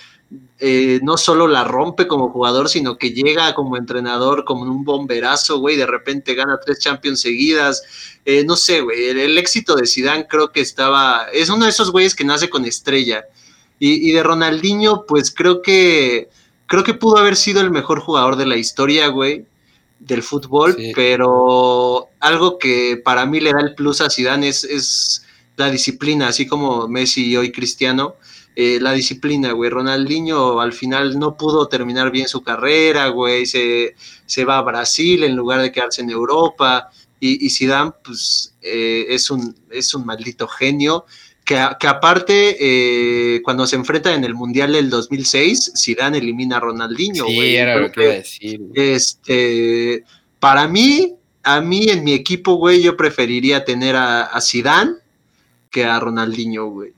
eh, no solo la rompe como jugador, sino que llega como entrenador como un bomberazo, güey, de repente gana tres Champions seguidas. Eh, no sé, güey, el, éxito de Zidane creo que estaba, es uno de esos güeyes que nace con estrella. Y, de Ronaldinho, pues creo que, creo que pudo haber sido el mejor jugador de la historia, güey, del fútbol, pero algo que para mí le da el plus a Zidane es, es la disciplina, así como Messi y hoy Cristiano eh, la disciplina, güey. Ronaldinho al final no pudo terminar bien su carrera, güey. Se, se va a Brasil en lugar de quedarse en Europa. Y, y Zidane, pues, eh, es, un, es un maldito genio. Que, que aparte, eh, cuando se enfrenta en el Mundial del 2006, Zidane elimina a Ronaldinho, güey. Sí, era lo que iba a decir. Este, para mí, a mí en mi equipo, güey, yo preferiría tener a, a Zidane que a Ronaldinho, güey.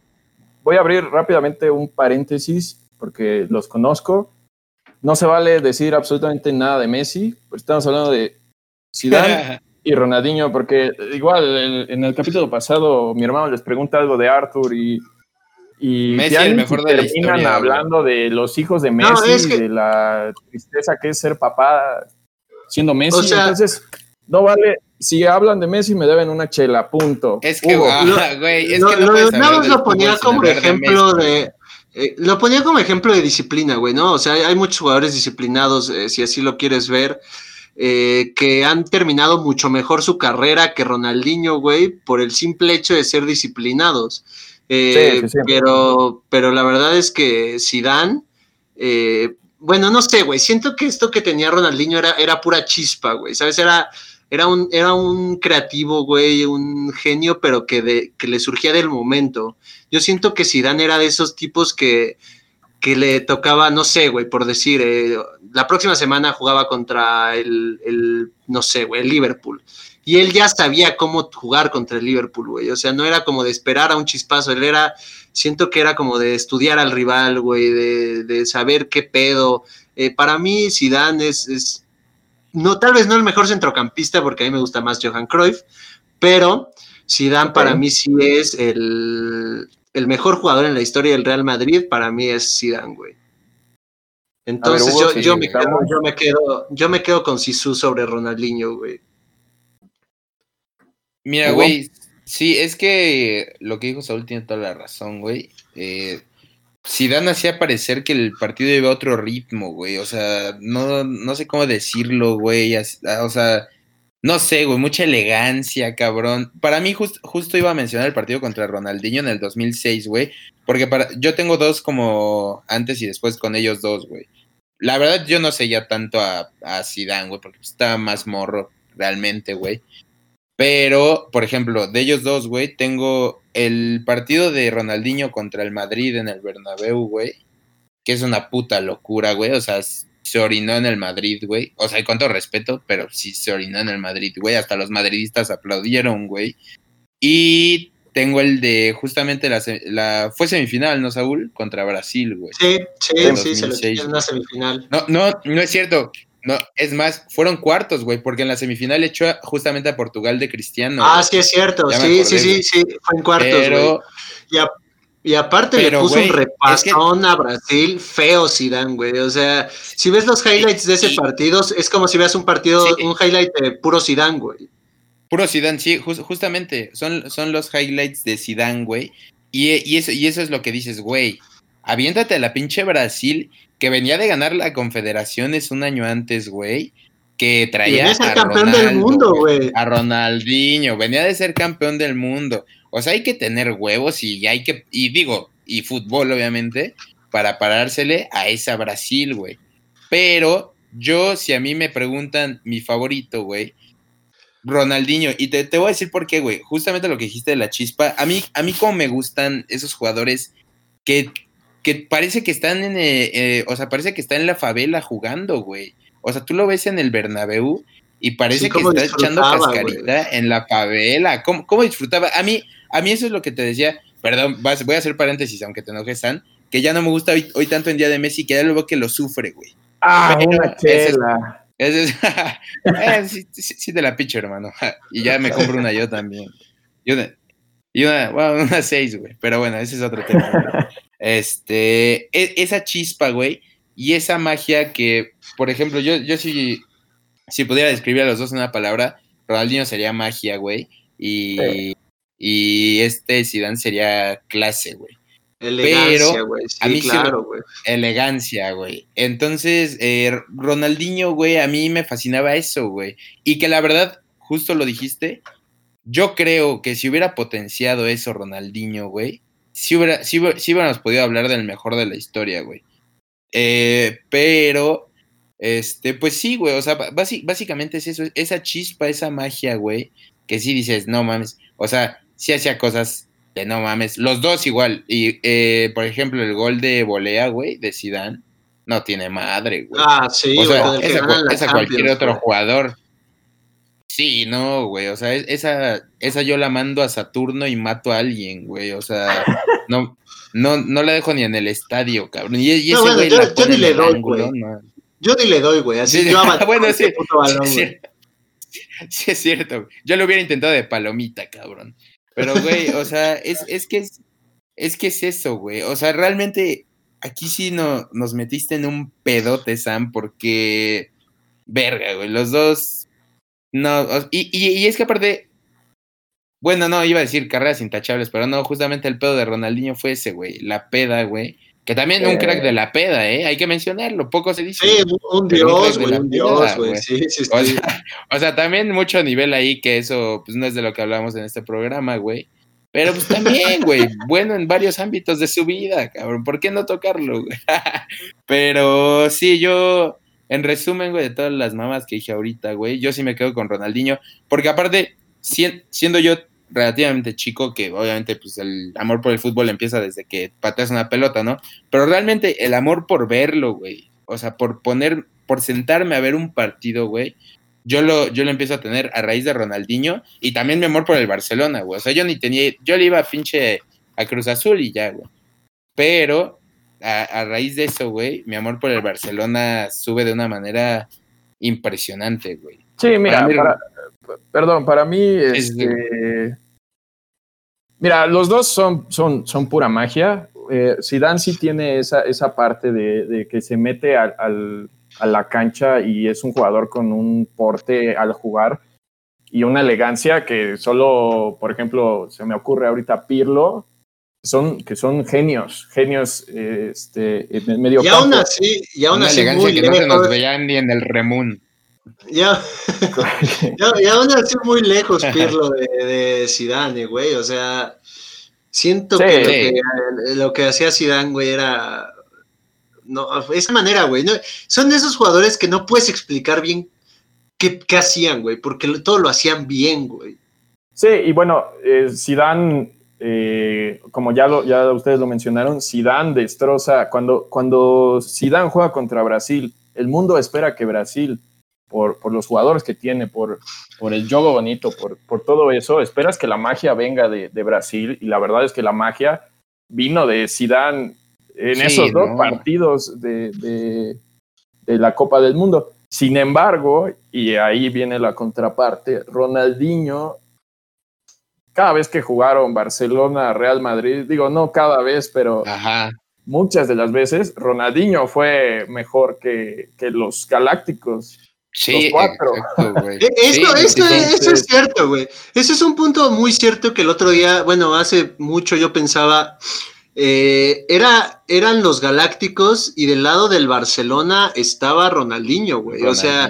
Voy a abrir rápidamente un paréntesis porque los conozco. No se vale decir absolutamente nada de Messi, pues estamos hablando de Zidane [laughs] y Ronaldinho, porque igual en, en el capítulo pasado mi hermano les pregunta algo de Arthur y y Messi, el mejor de la terminan historia, hablando de los hijos de Messi, es que- de la tristeza que es ser papá siendo Messi. O sea- Entonces, no vale. Si hablan de Messi, me deben una chela, punto. Es que, Hugo, ah, Lo- güey, es lo, que no lo- lo ponía como de ejemplo Messi. de. eh, lo ponía como ejemplo de disciplina, güey, ¿no? O sea, hay, hay muchos jugadores disciplinados, eh, si así lo quieres ver, eh, que han terminado mucho mejor su carrera que Ronaldinho, güey, por el simple hecho de ser disciplinados. Eh, Sí, sí, sí. Pero, pero la verdad es que Zidane, eh, bueno, no sé, güey, siento que esto que tenía Ronaldinho era, era pura chispa, güey, ¿sabes? Era, era, un, era un creativo, güey, un genio, pero que, de, que le surgía del momento. Yo siento que Zidane era de esos tipos que, que le tocaba, no sé, güey, por decir, eh, la próxima semana jugaba contra el, el, no sé, güey, el Liverpool. Y él ya sabía cómo jugar contra el Liverpool, güey. O sea, no era como de esperar a un chispazo, él era, siento que era como de estudiar al rival, güey, de, de saber qué pedo. Eh, para mí, Zidane es, es, no, tal vez no el mejor centrocampista, porque a mí me gusta más Johan Cruyff, pero Zidane para mí sí es el, el mejor jugador en la historia del Real Madrid, para mí es Zidane, güey. Entonces Hugo, yo, yo, me quedo, yo, me quedo, yo me quedo con Sisu sobre Ronaldinho, güey. Mira, ¿Hugo? güey, sí, es que lo que dijo Saúl tiene toda la razón, güey. Eh, Zidane hacía parecer que el partido iba a otro ritmo, güey. O sea, no, no sé cómo decirlo, güey. ah, O sea, no sé, güey, mucha elegancia, cabrón. Para mí, just- justo iba a mencionar el partido contra Ronaldinho en el 2006, güey. Porque para, yo tengo dos como antes y después con ellos dos, güey. La verdad, yo no seguía tanto a, a Zidane, güey, porque estaba más morro realmente, güey. Pero, por ejemplo, de ellos dos, güey, tengo el partido de Ronaldinho contra el Madrid en el Bernabéu, güey, que es una puta locura, güey. O sea, se orinó en el Madrid, güey. O sea, y con todo respeto, pero sí se orinó en el Madrid, güey. Hasta los madridistas aplaudieron, güey. Y tengo el de justamente la, la fue semifinal, ¿no, Saúl? Contra Brasil, güey. Sí, sí, sí, se lo 2006, tiene en una semifinal. No, no, no es cierto. No, es más, fueron cuartos, güey, porque en la semifinal echó justamente a Portugal de Cristiano. ah, sí, es cierto. Ya Sí, acordé, sí, sí, sí, fue en cuartos, güey. Pero, Y, aparte Pero, le puso un es repasón a Brasil feo Zidane, güey. O sea, si ves los highlights de ese Sí. partido, es como si veas un partido, Sí. un highlight de puro Zidane, güey. Puro Zidane, sí, jus- justamente, son, son los highlights de Zidane, güey. Y, y eso, y eso es lo que dices, güey. Aviéntate a la pinche Brasil, que venía de ganar la Confederaciones un año antes, güey. Que traía venía a ser a campeón del Ronaldo, mundo, güey. A Ronaldinho, venía de ser campeón del mundo. O sea, hay que tener huevos y hay que, y digo, y fútbol, obviamente, para parársele a esa Brasil, güey. Pero yo, si a mí me preguntan mi favorito, güey, Ronaldinho, y te, te voy a decir por qué, güey. Justamente lo que dijiste de la chispa. A mí, a mí como me gustan esos jugadores que, que parece que están en, eh, eh, o sea, parece que está en la favela jugando, güey. O sea, tú lo ves en el Bernabéu y parece Sí, que está echando cascarita en la favela. ¿Cómo, cómo disfrutaba? A mí, a mí eso es lo que te decía. Perdón, vas- voy a hacer paréntesis, aunque te enojes, San, que ya no me gusta hoy, hoy tanto en día de Messi, que ya lo veo que lo sufre, güey. Ah, Pero una ese es- chela. Ese es- [laughs] eh, sí, sí- sí te la picho, hermano. [laughs] Y ya me compro una yo también. Y una, y una, bueno, una seis, güey. Pero bueno, ese es otro tema. güey. [laughs] Este, e- esa chispa, güey, y esa magia que, por ejemplo, yo, yo si, si pudiera describir a los dos en una palabra, Ronaldinho sería magia, güey. Y, Sí. y este Zidane sería clase, güey Elegancia, Pero güey. Sí, a mí claro, güey. elegancia, güey. Entonces, eh, Ronaldinho, güey, a mí me fascinaba eso, güey. Y que la verdad, justo lo dijiste, yo creo que si hubiera potenciado eso Ronaldinho, güey, sí, hubiera, hubiera- sí hubiéramos podido hablar del mejor de la historia, güey. Eh, pero, este, pues sí, güey, o sea, básicamente es eso, esa chispa, esa magia, güey, que sí dices, no mames, o sea, sí hacía cosas de no mames, los dos igual, y eh, por ejemplo, el gol de volea, güey, de Zidane, no tiene madre, güey. Ah, sí, o sea, esa, esa cualquier otro jugador. Sí, no, güey, o sea, esa, esa yo la mando a Saturno y mato a alguien, güey, o sea, [laughs] no, no, no la dejo ni en el estadio, cabrón. Y, ese güey yo, yo ni le doy, güey. Yo ni le doy, güey, así yo [laughs] bueno, sí, sí, [laughs] sí, es cierto, yo lo hubiera intentado de palomita, cabrón. Pero, güey, o sea, es, es que es, es que es eso, güey, o sea, realmente aquí sí no, nos metiste en un pedote, Sam, porque, verga, güey, los dos no, y, y, es que aparte, bueno, no, iba a decir carreras intachables, pero no, justamente el pedo de Ronaldinho fue ese, güey, la peda, güey. Que también un crack de la peda, ¿eh? Hay que mencionarlo, poco se dice. Sí, un dios, güey, un dios, güey, sí, sí, sí. [laughs] O sea, también mucho nivel ahí, que eso, pues no es de lo que hablamos en este programa, güey. Pero pues también, güey, [laughs] bueno en varios ámbitos de su vida, cabrón, ¿por qué no tocarlo, güey? [laughs] Pero sí, yo, en resumen, güey, de todas las mamás que dije ahorita, güey, yo sí me quedo con Ronaldinho, porque aparte, siendo yo relativamente chico, que obviamente pues el amor por el fútbol empieza desde que pateas una pelota, ¿no? Pero realmente el amor por verlo, güey, o sea, por poner, por sentarme a ver un partido, güey, yo lo, yo lo empiezo a tener a raíz de Ronaldinho y también mi amor por el Barcelona, güey. O sea, yo ni tenía, yo le iba a pinche a Cruz Azul y ya, güey. Pero a, raíz de eso, güey, mi amor por el Barcelona sube de una manera impresionante, güey. Sí, mira, perdón, para mí, este, mira, los dos son, son, son pura magia. Eh, Zidane sí tiene esa, esa parte de, que se mete a la cancha y es un jugador con un porte al jugar y una elegancia que solo, por ejemplo, se me ocurre ahorita Pirlo, son, que son genios, genios este, en el medio y Aún así, y aún así, muy que lejos. no se nos veían ni en el remún. [laughs] Ya, y aún así muy lejos Pirlo de, de Zidane, güey, o sea, siento que, lo que, hacía Zidane, güey, era no, esa manera, güey, son de esos jugadores que no puedes explicar bien qué, qué hacían, güey, porque todo lo hacían bien, güey. Sí, y bueno, eh, Zidane eh, como ya, lo, ya ustedes lo mencionaron, Zidane destroza, cuando, cuando Zidane juega contra Brasil, el mundo espera que Brasil, por, por los jugadores que tiene, por, por el juego bonito, por, por todo eso, esperas que la magia venga de, de, Brasil y la verdad es que la magia vino de Zidane en esos dos partidos de, de, de la Copa del Mundo. Sin embargo, y ahí viene la contraparte, Ronaldinho cada vez que jugaron Barcelona, Real Madrid, digo, no cada vez, pero muchas de las veces, Ronaldinho fue mejor que, los Galácticos. Sí, los cuatro. Eh, [laughs] esto, es cierto, güey. Eso es un punto muy cierto que el otro día, bueno, hace mucho yo pensaba, eh, era, eran los Galácticos y del lado del Barcelona estaba Ronaldinho, güey. o sea,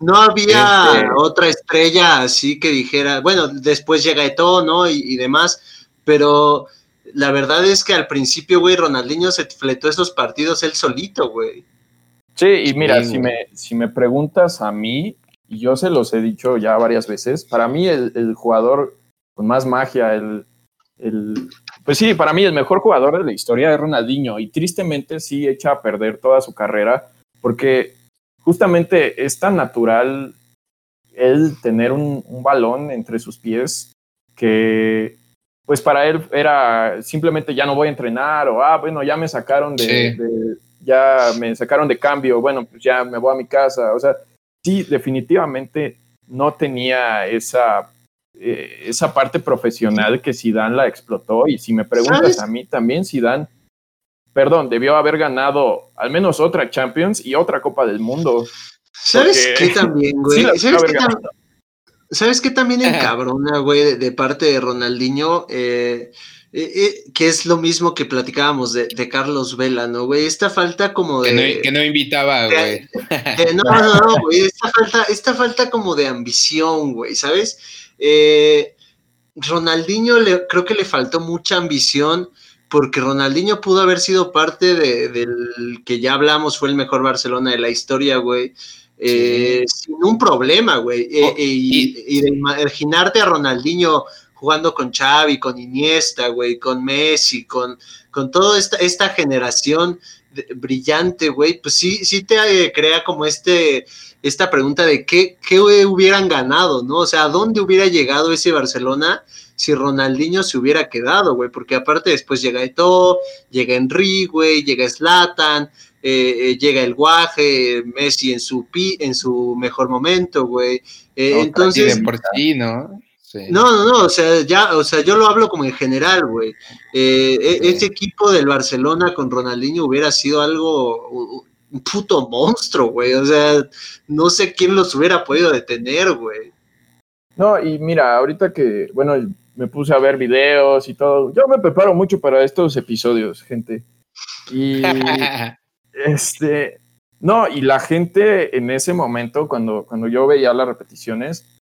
no había este otra estrella así que dijera, bueno, después llega Eto, ¿no? Y, demás, pero la verdad es que al principio, güey, Ronaldinho se fletó esos partidos él solito, güey. Sí, y mira, si, me, si me preguntas a mí, y yo se los he dicho ya varias veces, para mí el, el jugador con más magia, el, el, pues sí, para mí el mejor jugador de la historia es Ronaldinho y tristemente sí echa a perder toda su carrera porque justamente es tan natural él tener un, balón entre sus pies que pues para él era simplemente ya no voy a entrenar o ah bueno ya me sacaron de, ya me sacaron de cambio bueno pues ya me voy a mi casa o sea sí definitivamente no tenía esa eh, esa parte profesional que Zidane la explotó y si me preguntas a mí también Zidane perdón, debió haber ganado al menos otra Champions y otra Copa del Mundo. ¿Sabes qué también, [laughs] güey? ¿Sabes, qué también encabrona, güey, de, parte de Ronaldinho? Eh, eh, que es lo mismo que platicábamos de, Carlos Vela, ¿no, güey? Esta falta como de... Que no, invitaba, güey. [laughs] no, no, no, güey. Esta falta, esta falta como de ambición, güey, ¿sabes? Eh, Ronaldinho le, creo que le faltó mucha ambición porque Ronaldinho pudo haber sido parte del que ya hablamos, fue el mejor Barcelona de la historia, güey. Eh, sin un problema, güey. Eh, oh, y, de imaginarte a Ronaldinho jugando con Xavi, con Iniesta, güey, con Messi, con, con toda esta, esta generación brillante, güey, pues sí, sí te eh, crea como este, esta pregunta de qué, qué hubieran ganado, ¿no? O sea, ¿a dónde hubiera llegado ese Barcelona si Ronaldinho se hubiera quedado, güey? Porque aparte después llega Eto'o, llega Henry, güey, llega Slatan, eh, eh, llega el Guaje, Messi en su pi, en su mejor momento, güey. entonces, por sí, ¿no? No, no, no, o sea, ya, o sea, yo lo hablo como en general, güey. Eh, e, ese equipo del Barcelona con Ronaldinho hubiera sido algo, un puto monstruo, güey. O sea, no sé quién los hubiera podido detener, güey. No, y mira, ahorita que, bueno, me puse a ver videos y todo, yo me preparo mucho para estos episodios, gente. Y [laughs] este, no, y la gente en ese momento, cuando, cuando yo veía las repeticiones,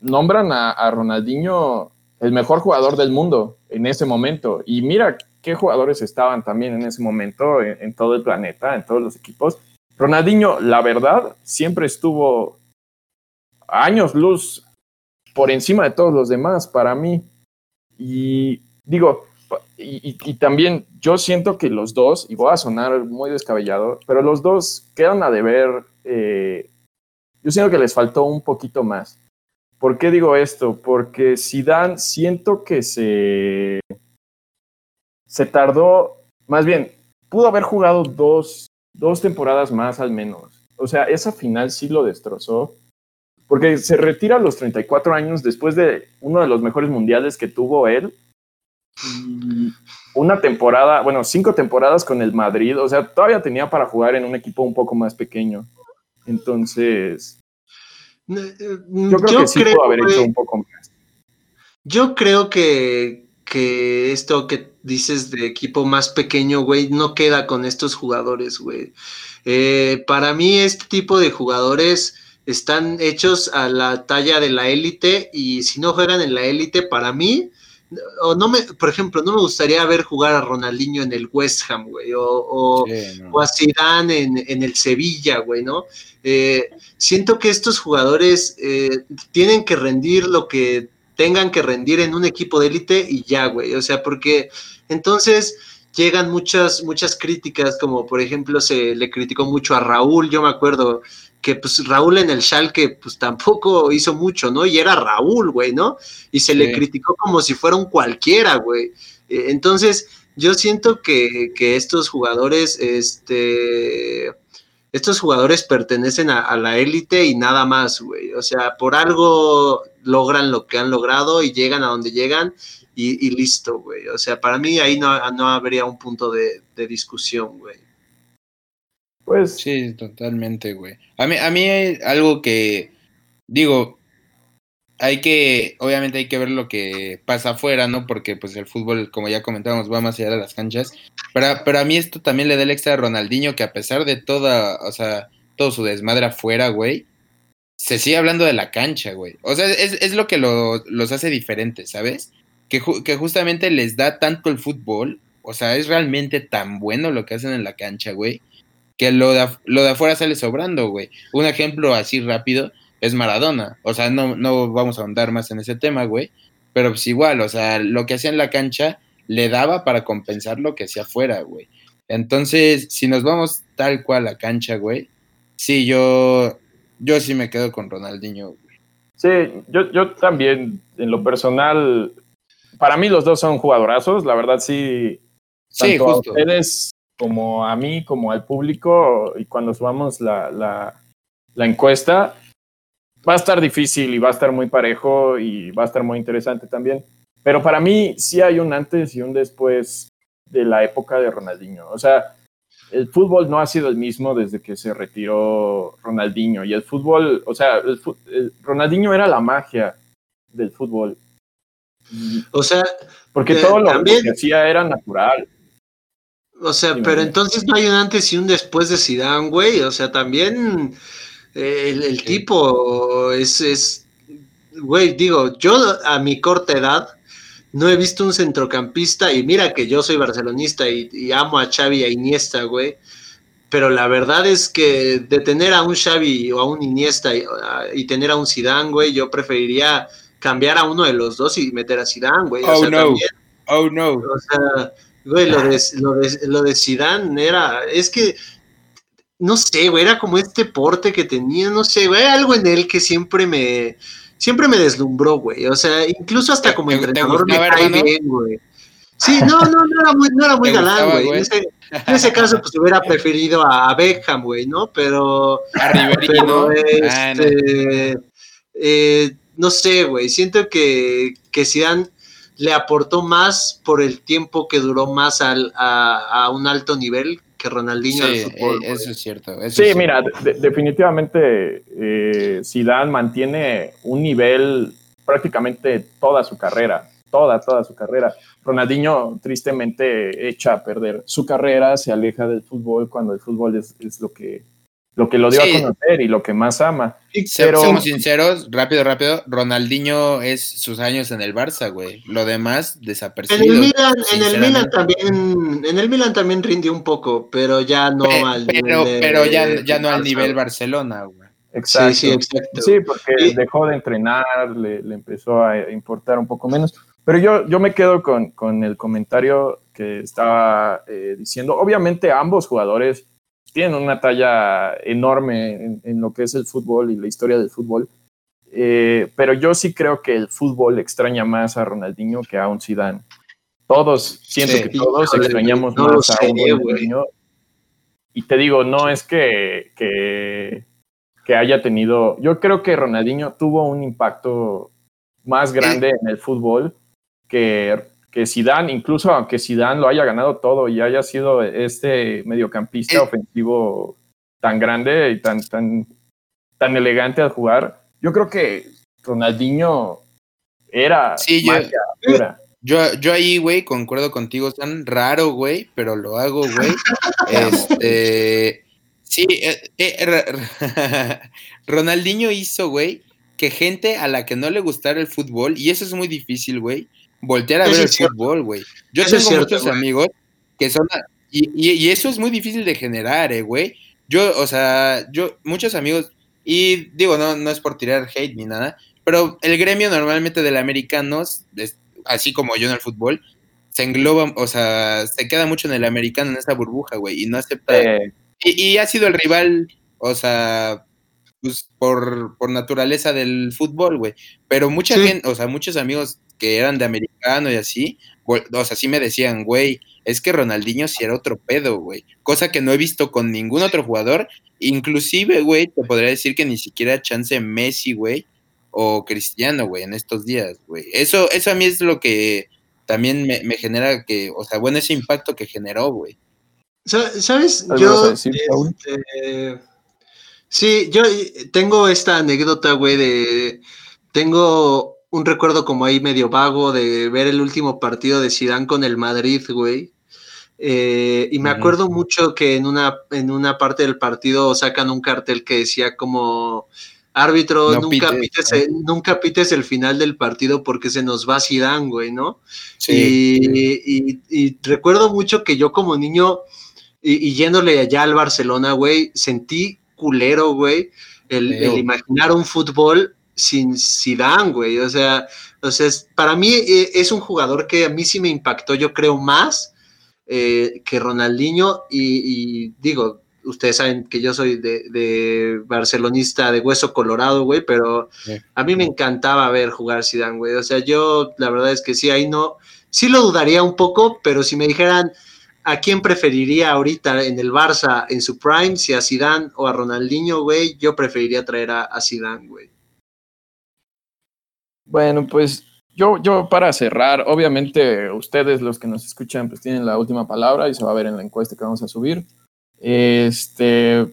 nombran a, Ronaldinho el mejor jugador del mundo en ese momento. Y mira qué jugadores estaban también en ese momento en, todo el planeta, en todos los equipos. Ronaldinho, la verdad, siempre estuvo años luz por encima de todos los demás para mí. Y digo, y, también yo siento que los dos, y voy a sonar muy descabellado, pero los dos quedan a deber. Eh, yo siento que les faltó un poquito más. ¿Por qué digo esto? Porque Zidane siento que se, se tardó, más bien, pudo haber jugado dos, dos temporadas más al menos. O sea, esa final sí lo destrozó. Porque se retira a los 34 años después de uno de los mejores mundiales que tuvo él. Una temporada, bueno, cinco temporadas con el Madrid. O sea, todavía tenía para jugar en un equipo un poco más pequeño. Entonces, eh, yo creo que sí pudo haber hecho un poco más. Yo creo que, que esto que dices de equipo más pequeño, güey, no queda con estos jugadores, güey. Eh, para mí, este tipo de jugadores están hechos a la talla de la élite y si no juegan en la élite, para mí, o no me, por ejemplo, no me gustaría ver jugar a Ronaldinho en el West Ham, güey, o, a Zidane en, en, el Sevilla, güey, ¿no? Eh, siento que estos jugadores eh, tienen que rendir lo que tengan que rendir en un equipo de élite y ya, güey, o sea, porque entonces llegan muchas, muchas críticas, como por ejemplo se le criticó mucho a Raúl, yo me acuerdo, que pues Raúl en el Schalke pues tampoco hizo mucho, ¿no? Y era Raúl, güey, ¿no? Y se le criticó como si fuera un cualquiera, güey. Eh, entonces, yo siento que, que, estos jugadores, este, estos jugadores pertenecen a, la élite y nada más, güey. O sea, por algo logran lo que han logrado y llegan a donde llegan y, listo, güey. O sea, para mí ahí no, no habría un punto de, de discusión, güey. Pues sí, totalmente, güey. A mí, a mí hay algo que digo, hay que, obviamente hay que ver lo que pasa afuera, ¿no? Porque pues el fútbol, como ya comentábamos, va más allá de las canchas. Pero, pero a mí esto también le da el extra a Ronaldinho, que a pesar de toda, o sea, todo su desmadre afuera, güey, se sigue hablando de la cancha, güey. O sea, es, es lo que los hace diferentes, ¿sabes? Que, que justamente les da tanto el fútbol, o sea, es realmente tan bueno lo que hacen en la cancha, güey, que lo de, lo de afuera sale sobrando, güey. Un ejemplo así rápido es Maradona. O sea, no, no vamos a ahondar más en ese tema, güey. Pero pues igual, o sea, lo que hacía en la cancha le daba para compensar lo que hacía afuera, güey. Entonces, si nos vamos tal cual a la cancha, güey, sí, yo, yo sí me quedo con Ronaldinho, güey. Sí, yo, yo también, en lo personal, para mí los dos son jugadorazos, la verdad sí. Sí, justo. ustedes como a mí, como al público, y cuando subamos la, la, la, encuesta, va a estar difícil y va a estar muy parejo y va a estar muy interesante también. Pero para mí sí hay un antes y un después de la época de Ronaldinho. O sea, el fútbol no ha sido el mismo desde que se retiró Ronaldinho. Y el fútbol, o sea, el, Ronaldinho era la magia del fútbol. O sea, porque eh, todo lo que hacía era natural. O sea, pero entonces no hay un antes y un después de Zidane, güey. O sea, también el, tipo es, es, güey, digo, yo a mi corta edad no he visto un centrocampista y mira que yo soy barcelonista y, amo a Xavi y a Iniesta, güey. Pero la verdad es que de tener a un Xavi o a un Iniesta y, tener a un Zidane, güey, yo preferiría cambiar a uno de los dos y meter a Zidane, güey. O Oh, sea, no. también, Oh, no. o sea, güey, lo de, lo de, lo de Zidane era, es que, no sé, güey, era como este porte que tenía, no sé, güey, algo en él que siempre me, siempre me deslumbró, güey. O sea, incluso hasta ¿Te- como entrenador me cae bien, güey. Sí, no, no, no era muy, no era muy [laughs] ¿Te galán, güey. En ese, en ese caso, pues hubiera preferido a, Beckham, güey, ¿no? Pero, A Riverino. pero Ah, no. este, eh, no sé, güey. Siento que, que Zidane le aportó más por el tiempo que duró más al, a, a un alto nivel que Ronaldinho fútbol. eh, güey. eso es cierto. eso Sí, es mira, cierto. de- definitivamente eh, Zidane mantiene un nivel prácticamente toda su carrera, toda, toda su carrera. Ronaldinho tristemente echa a perder su carrera, se aleja del fútbol cuando el fútbol es, es lo que lo que lo dio Sí. a conocer y lo que más ama. Pero- Seamos sinceros, rápido, rápido. Ronaldinho es sus años en el Barça, güey. Lo demás, En desapercibido. el Milan, en el Milan también, en el Milan también rindió un poco, pero ya no al pero, nivel de- pero ya, ya no al nivel. Barcelona, güey. Exacto. Sí, sí, exacto. Sí, porque dejó de entrenar, le, le empezó a importar un poco menos. Pero yo, yo me quedo con, con el comentario que estaba eh, diciendo. Obviamente ambos jugadores tienen una talla enorme en, en lo que es el fútbol y la historia del fútbol. Eh, pero yo sí creo que el fútbol extraña más a Ronaldinho que a un Zidane. Todos, siento Sí. que todos extrañamos no más a un. Ronaldinho. Y te digo, no es que, que, que haya tenido. Yo creo que Ronaldinho tuvo un impacto más grande en el fútbol que, que Zidane, incluso aunque Zidane lo haya ganado todo y haya sido este mediocampista Eh. ofensivo tan grande y tan, tan, tan elegante al jugar. Yo creo que Ronaldinho era Sí, yo-. Yo, yo ahí, güey, concuerdo contigo, tan raro, güey, pero lo hago, güey. [laughs] Este, sí, eh, eh, [laughs] Ronaldinho hizo, güey, que gente a la que no le gustara el fútbol, y eso es muy difícil, güey, voltear a Eso ver el cierto. fútbol, güey. Yo Eso es tengo cierto, muchos amigos que son, y, y- y eso es muy difícil de generar, eh, güey. Yo, o sea, yo, muchos amigos, y digo, no, no es por tirar hate ni nada, pero el gremio normalmente del americanos, así como yo en el fútbol, se engloba, o sea, se queda mucho en el americano, en esa burbuja, güey, y no acepta. Eh, Y, y ha sido el rival, o sea, pues por, por naturaleza del fútbol, güey. Pero mucha Sí. gente, o sea, muchos amigos que eran de americano y así, o sea, sí me decían, güey, es que Ronaldinho sí era otro pedo, güey. Cosa que no he visto con ningún otro jugador. Inclusive, güey, te podría decir que ni siquiera chance Messi, güey, o Cristiano, güey, en estos días, güey. Eso, eso a mí es lo que también me, me genera que, o sea, bueno, ese impacto que generó, güey. Sa- ¿Sabes? ¿Algo vas Yo. este, sí, yo eh, tengo esta anécdota, güey, de. Tengo un recuerdo como ahí medio vago de ver el último partido de Zidane con el Madrid, güey. Eh, y me acuerdo mucho que en una, en una parte del partido sacan un cartel que decía como árbitro, No nunca, pites, nunca pites el final del partido porque se nos va Zidane, güey, ¿no? Sí. Y, y- y recuerdo mucho que yo como niño, y, y yéndole allá al Barcelona, güey, sentí culero, güey, el, imaginar un fútbol sin Zidane, güey. O sea, para mí eh, es un jugador que a mí sí me impactó, yo creo, más eh, que Ronaldinho. Y, y digo, ustedes saben que yo soy de, de barcelonista de hueso colorado, güey, pero Sí. a mí me encantaba ver jugar Zidane, güey. O sea, yo la verdad es que sí, ahí no, sí lo dudaría un poco, pero si me dijeran a quién preferiría ahorita en el Barça en su prime, si a Zidane o a Ronaldinho, güey, yo preferiría traer a, a Zidane, güey. Bueno, pues yo, yo para cerrar, obviamente ustedes los que nos escuchan pues tienen la última palabra y se va a ver en la encuesta que vamos a subir. Este,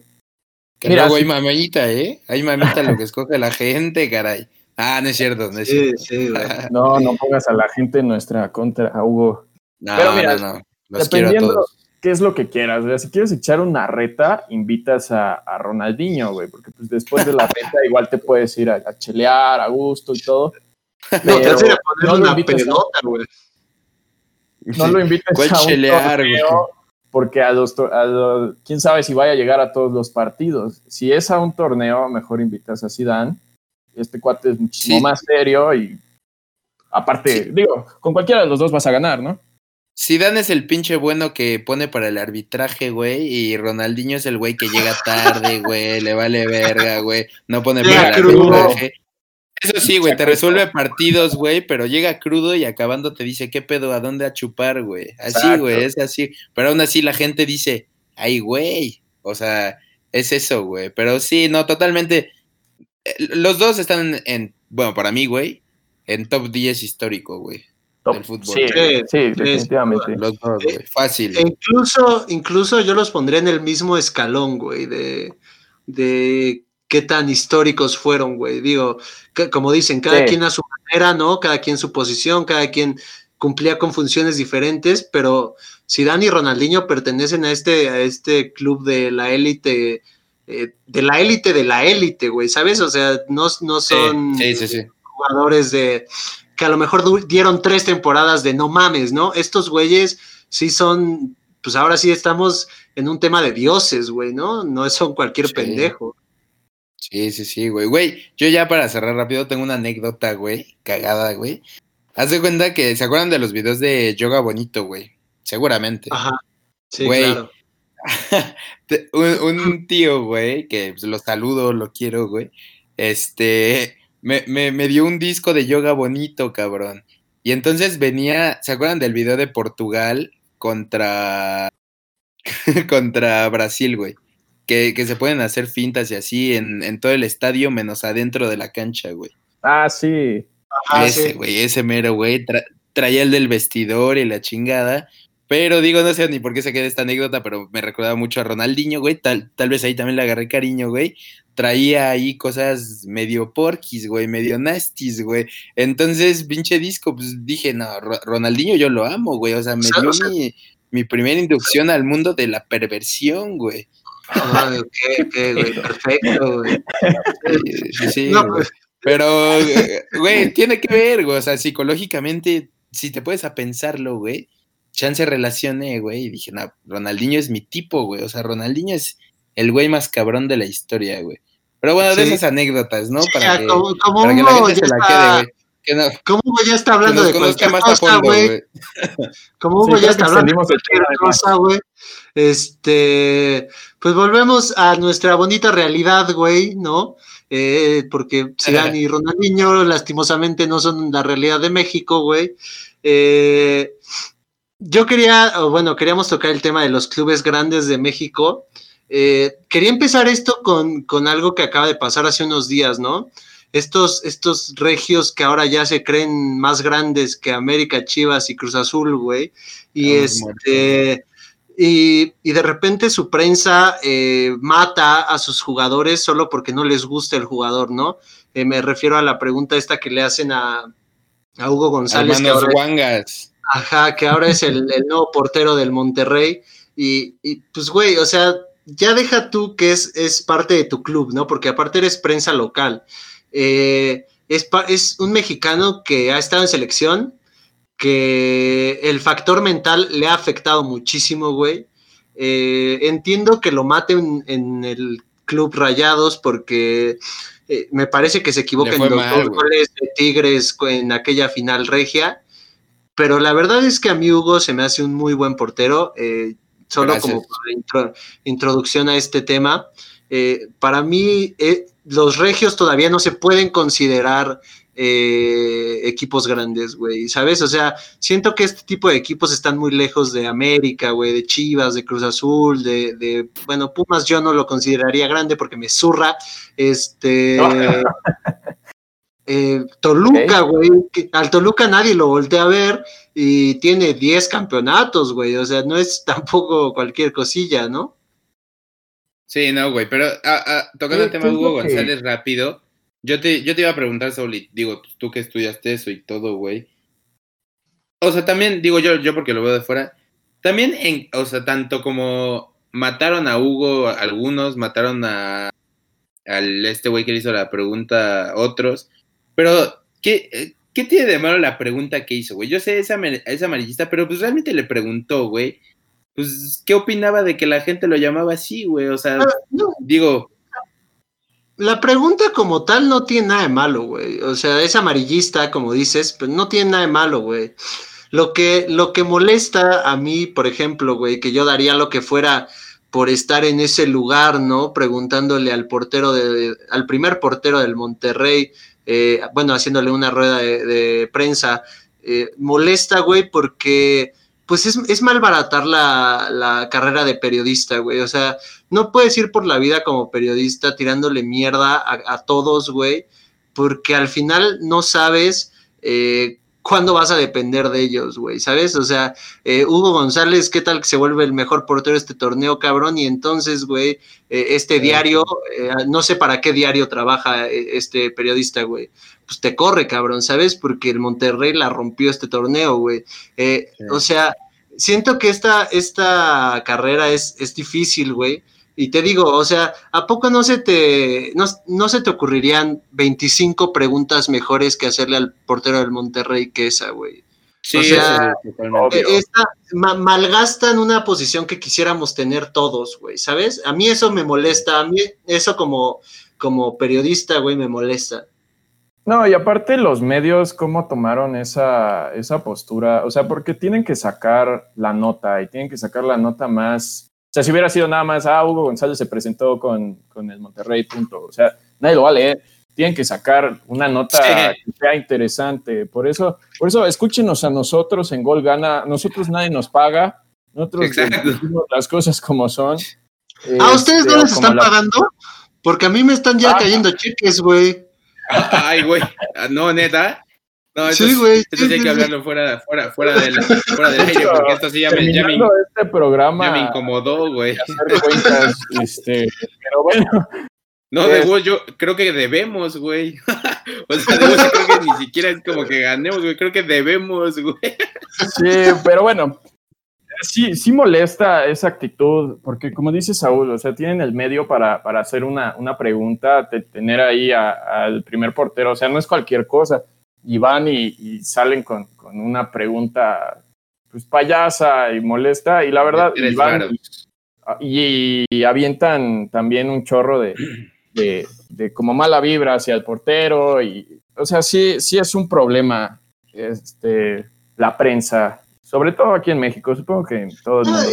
Que Mira, luego hay mamita, ¿eh? Hay mamita lo que escoge la gente, caray. Ah, no es cierto, no es Sí, cierto. sí, güey. [laughs] no, no pongas a la gente en nuestra contra, a Hugo. No, Pero mira, no, no. Los Dependiendo todos. qué es lo que quieras. o sea, si quieres echar una reta, invitas a, a Ronaldinho, güey, porque pues después de la [laughs] reta igual te puedes ir a, a chelear a gusto y todo. [laughs] No, te Pero vas a ir a poner no lo una invites a- pelota, güey. no lo invites ¿Cuál a un chelear, güey? torneo porque a los, to- a los- quién sabe si vaya a llegar a todos los partidos. Si es a un torneo, mejor invitas a Zidane este cuate es muchísimo más serio y aparte, digo, con cualquiera de los dos vas a ganar, ¿no? Zidane es el pinche bueno que pone para el arbitraje, güey, y Ronaldinho es el güey que llega tarde, güey, le vale verga, güey, no pone para el arbitraje. Eso sí, güey, te resuelve partidos, güey, pero llega crudo y acabando te dice, ¿qué pedo? ¿A dónde a chupar, güey? Así, güey, es así. Pero aún así la gente dice, ay, güey. O sea, es eso, güey. Pero sí, no, totalmente. Eh, los dos están en, bueno, para mí, güey, en top 10 histórico, güey. Del fútbol. Sí, sí, definitivamente. Los dos, güey. Fácil. E incluso, incluso yo los pondría en el mismo escalón, güey, de, de qué tan históricos fueron, güey. Digo, como dicen, cada quien a su manera, ¿no? Cada quien su posición, cada quien cumplía con funciones diferentes, pero si Dani y Ronaldinho pertenecen a este, a este club de la élite, eh, de la élite de la élite, güey, ¿sabes? O sea, no, no son jugadores de que a lo mejor dieron tres temporadas de no mames, ¿no? Estos güeyes sí son, pues ahora sí estamos en un tema de dioses, güey, ¿no? No son cualquier pendejo. Sí, sí, sí, güey. Güey, yo ya para cerrar rápido tengo una anécdota, güey, cagada, güey. Haz de cuenta que se acuerdan de los videos de Yoga Bonito, güey. Seguramente. Ajá. Sí, claro. [laughs] un, tío, güey, que pues, lo saludo, lo quiero, güey. Este, me, me, me dio un disco de yoga bonito, cabrón. Y entonces venía, ¿se acuerdan del video de Portugal contra [laughs] contra Brasil, güey? que, se pueden hacer fintas y así en, todo el estadio, menos adentro de la cancha, güey. Ah, sí. ese, güey, ese mero, güey, traía el del vestidor y la chingada. Pero digo, no sé ni por qué se queda esta anécdota, pero me recordaba mucho a Ronaldinho, güey. Tal, tal vez ahí también le agarré cariño, güey. Traía ahí cosas medio porquis, güey, medio nasties, güey. Entonces, pinche disco, pues dije, no, Ronaldinho yo lo amo, güey. O sea, me dio mi, mi primera inducción al mundo de la perversión, güey. Ah, ok, güey, perfecto, güey. Sí, pues, Pero, güey, tiene que ver, güey, o sea, psicológicamente, si te puedes a pensarlo, güey, chance relacione, güey, y dije, no, Ronaldinho es mi tipo, güey, o sea, Ronaldinho es el güey más cabrón de la historia, güey. Pero bueno, de esas anécdotas, ¿no? para, que, para que la gente se la quede, güey. ¿Cómo voy a [laughs] estar hablando de cualquier cosa, güey? ¿Cómo voy a estar hablando de cualquier cosa, güey? Este, pues volvemos a nuestra bonita realidad, güey, ¿no? Eh, porque Zidane y Ronaldinho lastimosamente no son la realidad de México, güey. Eh, yo quería, bueno, queríamos tocar el tema de los clubes grandes de México. Eh, quería empezar esto con, con algo que acaba de pasar hace unos días, ¿no? estos, estos regios que ahora ya se creen más grandes que América, Chivas y Cruz Azul, güey. Y este. Y, de repente su prensa eh, mata a sus jugadores solo porque no les gusta el jugador, ¿no? Eh, me refiero a la pregunta esta que le hacen a, Hugo González. Que ahora, ajá, que ahora es el, nuevo portero del Monterrey. Y, y, pues, güey, o sea, ya deja tú que es, es parte de tu club, ¿no? Porque aparte eres prensa local. Eh, es, es, un mexicano que ha estado en selección, que el factor mental le ha afectado muchísimo, güey. Eh, entiendo que lo maten en el club Rayados porque eh, me parece que se equivoca en los dos goles de Tigres en aquella final regia. Pero la verdad es que a mí Hugo se me hace un muy buen portero. solo como introducción a este tema. para mí, los regios todavía no se pueden considerar eh, equipos grandes, güey, ¿sabes? O sea, siento que este tipo de equipos están muy lejos de América, güey, de Chivas, de Cruz Azul, de, bueno, Pumas yo no lo consideraría grande porque me zurra, este... [laughs] Eh, Toluca, güey, al Toluca nadie lo voltea a ver y tiene 10 campeonatos, güey, o sea, no es [laughs] tampoco cualquier cosilla, ¿no? Sí, no, güey, pero ah, ah, tocando el tema de Hugo González rápido, yo te, yo te iba a preguntar, Sauli, digo, tú que estudiaste eso y todo, güey. O sea, también, digo yo, yo porque lo veo de fuera, también, en, o sea, tanto como mataron a Hugo algunos, mataron a al este güey que le hizo la pregunta otros, pero ¿qué, ¿qué tiene de malo la pregunta que hizo, güey? Yo sé, esa, esa amarillista, pero pues realmente le preguntó, güey, pues, ¿qué opinaba de que la gente lo llamaba así, güey? O sea, ah, digo, la pregunta como tal no tiene nada de malo, güey. O sea, es amarillista, como dices, pero no tiene nada de malo, güey. Lo que, lo que molesta a mí, por ejemplo, güey, que yo daría lo que fuera por estar en ese lugar, ¿no? Preguntándole al portero, de, al primer portero del Monterrey, eh, bueno, haciéndole una rueda de, prensa, eh, molesta, güey, porque pues es, es malbaratar la, la, carrera de periodista, güey. O sea, no puedes ir por la vida como periodista tirándole mierda a, a todos, güey, porque al final no sabes eh, ¿cuándo vas a depender de ellos, güey? ¿Sabes? O sea, eh, Hugo González, ¿qué tal que se vuelve el mejor portero de este torneo, cabrón? Y entonces, güey, eh, este diario, eh, no sé para qué diario trabaja este periodista, güey. Pues te corre, cabrón, ¿sabes? Porque el Monterrey la rompió este torneo, güey. O sea, siento que esta, esta carrera es, es difícil, güey y te digo, o sea, ¿a poco no se te, no, se te ocurrirían 25 preguntas mejores que hacerle al portero del Monterrey que esa, güey? Sí, o sea, e, malgastan una posición que quisiéramos tener todos, güey, ¿sabes? A mí eso me molesta, a mí eso como, como periodista, güey, me molesta. No, y aparte los medios, ¿cómo tomaron esa, esa postura? O sea, porque tienen que sacar la nota y tienen que sacar la nota más sea, si hubiera sido nada más, ah, Hugo González se presentó con, con el Monterrey, punto. O sea, nadie lo va a leer. Tienen que sacar una nota que sea interesante. Por eso, por eso, escúchenos a nosotros en Gol Gana. Nosotros nadie nos paga. Nosotros decimos las cosas como son. ¿A ustedes no este, les están pagando? Porque a mí me están ya ah. cayendo cheques, güey. Ay, güey. Ah, no, neta. No, eso sí, güey. Sí, hay que hablarlo fuera, fuera, fuera, del, [laughs] fuera del aire, porque esto sí ya me, ya me, este programa, ya me incomodó, güey. [laughs] este, pero bueno. No, de yo creo que debemos, güey. [laughs] o sea, de yo creo que ni siquiera es como que ganemos, güey. Creo que debemos, güey. sí, pero bueno. Sí, sí molesta esa actitud, porque como dice Saúl, o sea, tienen el medio para, para hacer una, una pregunta, tener ahí al primer portero, o sea, no es cualquier cosa y van y, salen con, una pregunta pues payasa y molesta y la verdad y, y, avientan también un chorro de, de, como mala vibra hacia el portero y o sea sí sí es un problema este la prensa sobre todo aquí en México, supongo que en todo el mundo.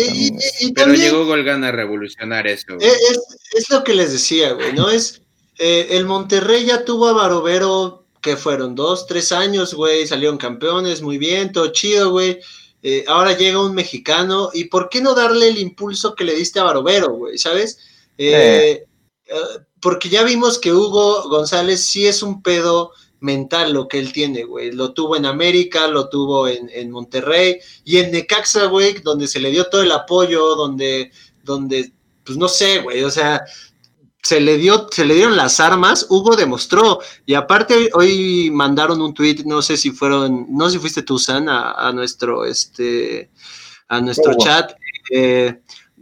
Pero llegó Golgan a revolucionar eso. Es, lo que les decía, güey, ¿no? Es, eh, el Monterrey ya tuvo a Barovero que fueron dos, tres años, güey, salieron campeones, muy bien, todo chido, güey. Eh, ahora llega un mexicano, ¿y por qué no darle el impulso que le diste a Barovero, güey? ¿Sabes? Eh, eh, porque ya vimos que Hugo González sí es un pedo mental lo que él tiene, güey. Lo tuvo en América, lo tuvo en, en Monterrey y en Necaxa, güey, donde se le dio todo el apoyo, donde, donde, pues no sé, güey, o sea, se le dio, se le dieron las armas, Hugo demostró, y aparte hoy, mandaron un tweet, no sé si fueron, no sé si fuiste tú, San, a, nuestro, este, a nuestro chat, eh,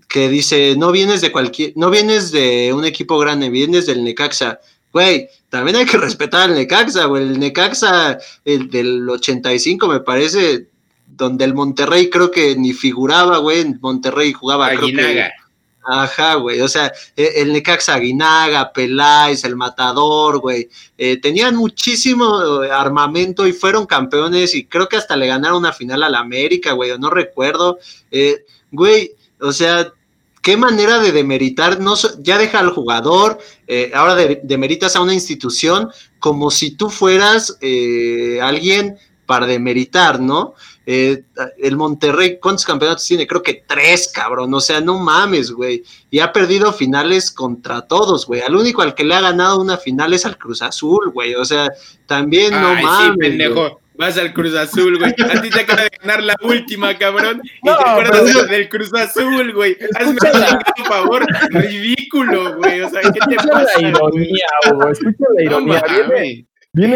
que dice, no vienes de cualquier, no vienes de un equipo grande, vienes del Necaxa. Güey, también hay que respetar al Necaxa, güey. El Necaxa, el del 85, me parece, donde el Monterrey creo que ni figuraba, güey. Monterrey jugaba, creo que Ajá, güey. O sea, e, el Necaxa Aguinaga, Peláez, el Matador, güey. Eh, tenían muchísimo eh, armamento y fueron campeones y creo que hasta le ganaron una final al América, güey. No recuerdo. Eh, güey, o sea, qué manera de demeritar. No, ya deja al jugador, ahora demeritas a una institución como si tú fueras alguien para demeritar, ¿no? Eh, el Monterrey, ¿cuántos campeonatos tiene? Creo que tres, cabrón. O sea, no mames, güey. Y ha perdido finales contra todos, güey. Al único al que le ha ganado una final es al Cruz Azul, güey. O sea, también no mames. Sí, pendejo. Vas al Cruz Azul, güey. A ti te acaba de ganar la última, cabrón. Y te acuerdas del Cruz Azul, güey. Hazme un favor. Ridículo, güey. O sea, ¿qué te pasa? la ironía, güey. Escucha la ironía. Viene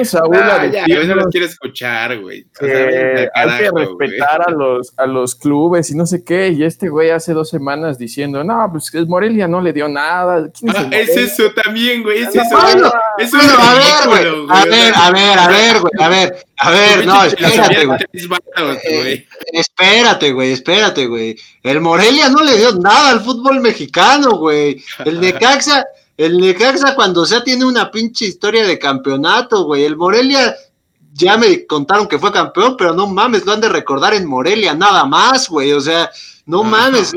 Saúl ah, a ya, no los quiero escuchar, güey. hay que respetar a los, a los clubes y no sé qué. Y este güey hace dos semanas diciendo, no, pues el Morelia no le dio nada. Ah, es, eso también, güey. Es eso. eso a ver, güey. A ver, a ver, a ver, güey. A ver, a ver, no, espérate, güey. Eh, espérate, güey, espérate, güey. El Morelia no le dio nada al fútbol mexicano, güey. El [laughs] Necaxa El Necaxa cuando sea tiene una pinche historia de campeonato, güey. El Morelia ya me contaron que fue campeón, pero no mames, lo han de recordar en Morelia, nada más, güey. O sea, no mames,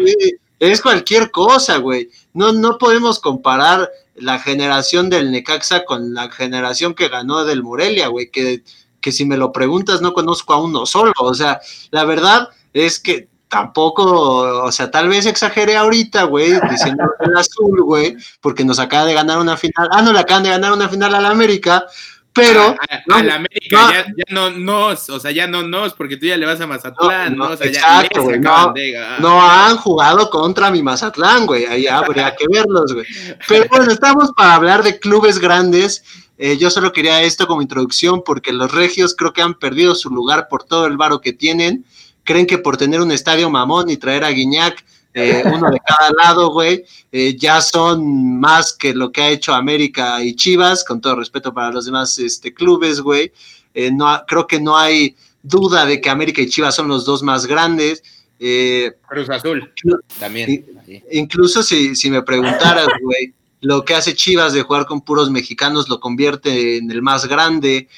es cualquier cosa, güey. No, no podemos comparar la generación del Necaxa con la generación que ganó del Morelia, güey, que, que si me lo preguntas no conozco a uno solo. O sea, la verdad es que tampoco, o sea, tal vez exageré ahorita, güey, diciendo el azul, güey, porque nos acaba de ganar una final. Ah, no, le acaban de ganar una final a la América, pero. A, la América, ya, ya, no nos, o sea, ya no nos, porque tú ya le vas a Mazatlán, ¿no? O sea, exacto, güey. No, no, han jugado contra mi Mazatlán, güey. Ahí habría que verlos, güey. Pero bueno, estamos para hablar de clubes grandes. Eh, yo solo quería esto como introducción porque los regios creo que han perdido su lugar por todo el varo que tienen. Creen que por tener un estadio mamón y traer a Guiñac eh, uno de cada lado, güey, eh, ya son más que lo que ha hecho América y Chivas, con todo respeto para los demás este, clubes, güey. Eh, no, creo que no hay duda de que América y Chivas son los dos más grandes. Cruz Azul, también. Incluso si, si me preguntaras, güey, lo que hace Chivas de jugar con puros mexicanos lo convierte en el más grande.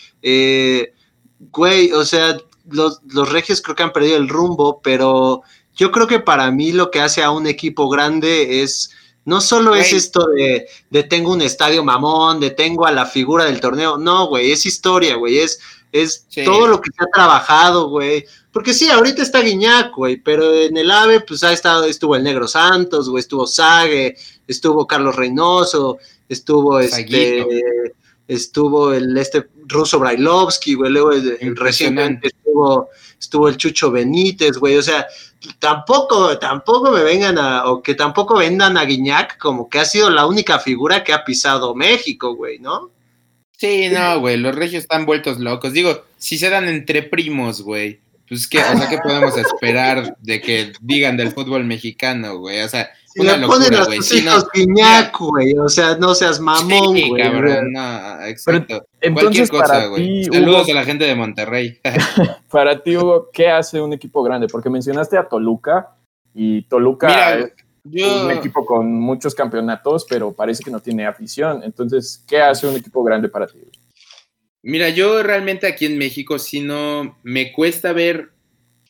güey, o sea, los, los regios creo que han perdido el rumbo, pero yo creo que para mí lo que hace a un equipo grande es, no solo es esto de, de, tengo un estadio mamón, de tengo a la figura del torneo, no, güey, es historia, güey, es, es todo lo que se ha trabajado, güey. Porque sí, ahorita está Guiñac, güey, pero en el AVE, pues ha estado, estuvo el Negro Santos, güey, estuvo Sague, estuvo Carlos Reynoso, estuvo este, estuvo el este ruso Brailovsky, güey, luego recientemente estuvo, estuvo el Chucho Benítez, güey, o sea, tampoco, tampoco me vengan a, o que tampoco vendan a Guiñac como que ha sido la única figura que ha pisado México, güey, ¿no? Sí, no, güey, los regios están vueltos locos. Digo, si se dan entre primos, güey, pues qué, o sea, ¿qué podemos esperar de que digan del fútbol mexicano, güey? O sea, si una le ponen a tus hijos Guiñac, güey, o sea, no seas mamón, güey. Sí, cabrón, no, exacto. entonces, Cualquier cosa, güey. Saludos a la gente de Monterrey. [laughs] para ti, Hugo, ¿qué hace un equipo grande? Porque mencionaste a Toluca, y Toluca es un equipo con muchos campeonatos, pero parece que no tiene afición. Entonces, ¿qué hace un equipo grande para ti? Mira, yo realmente aquí en México, si no, me cuesta ver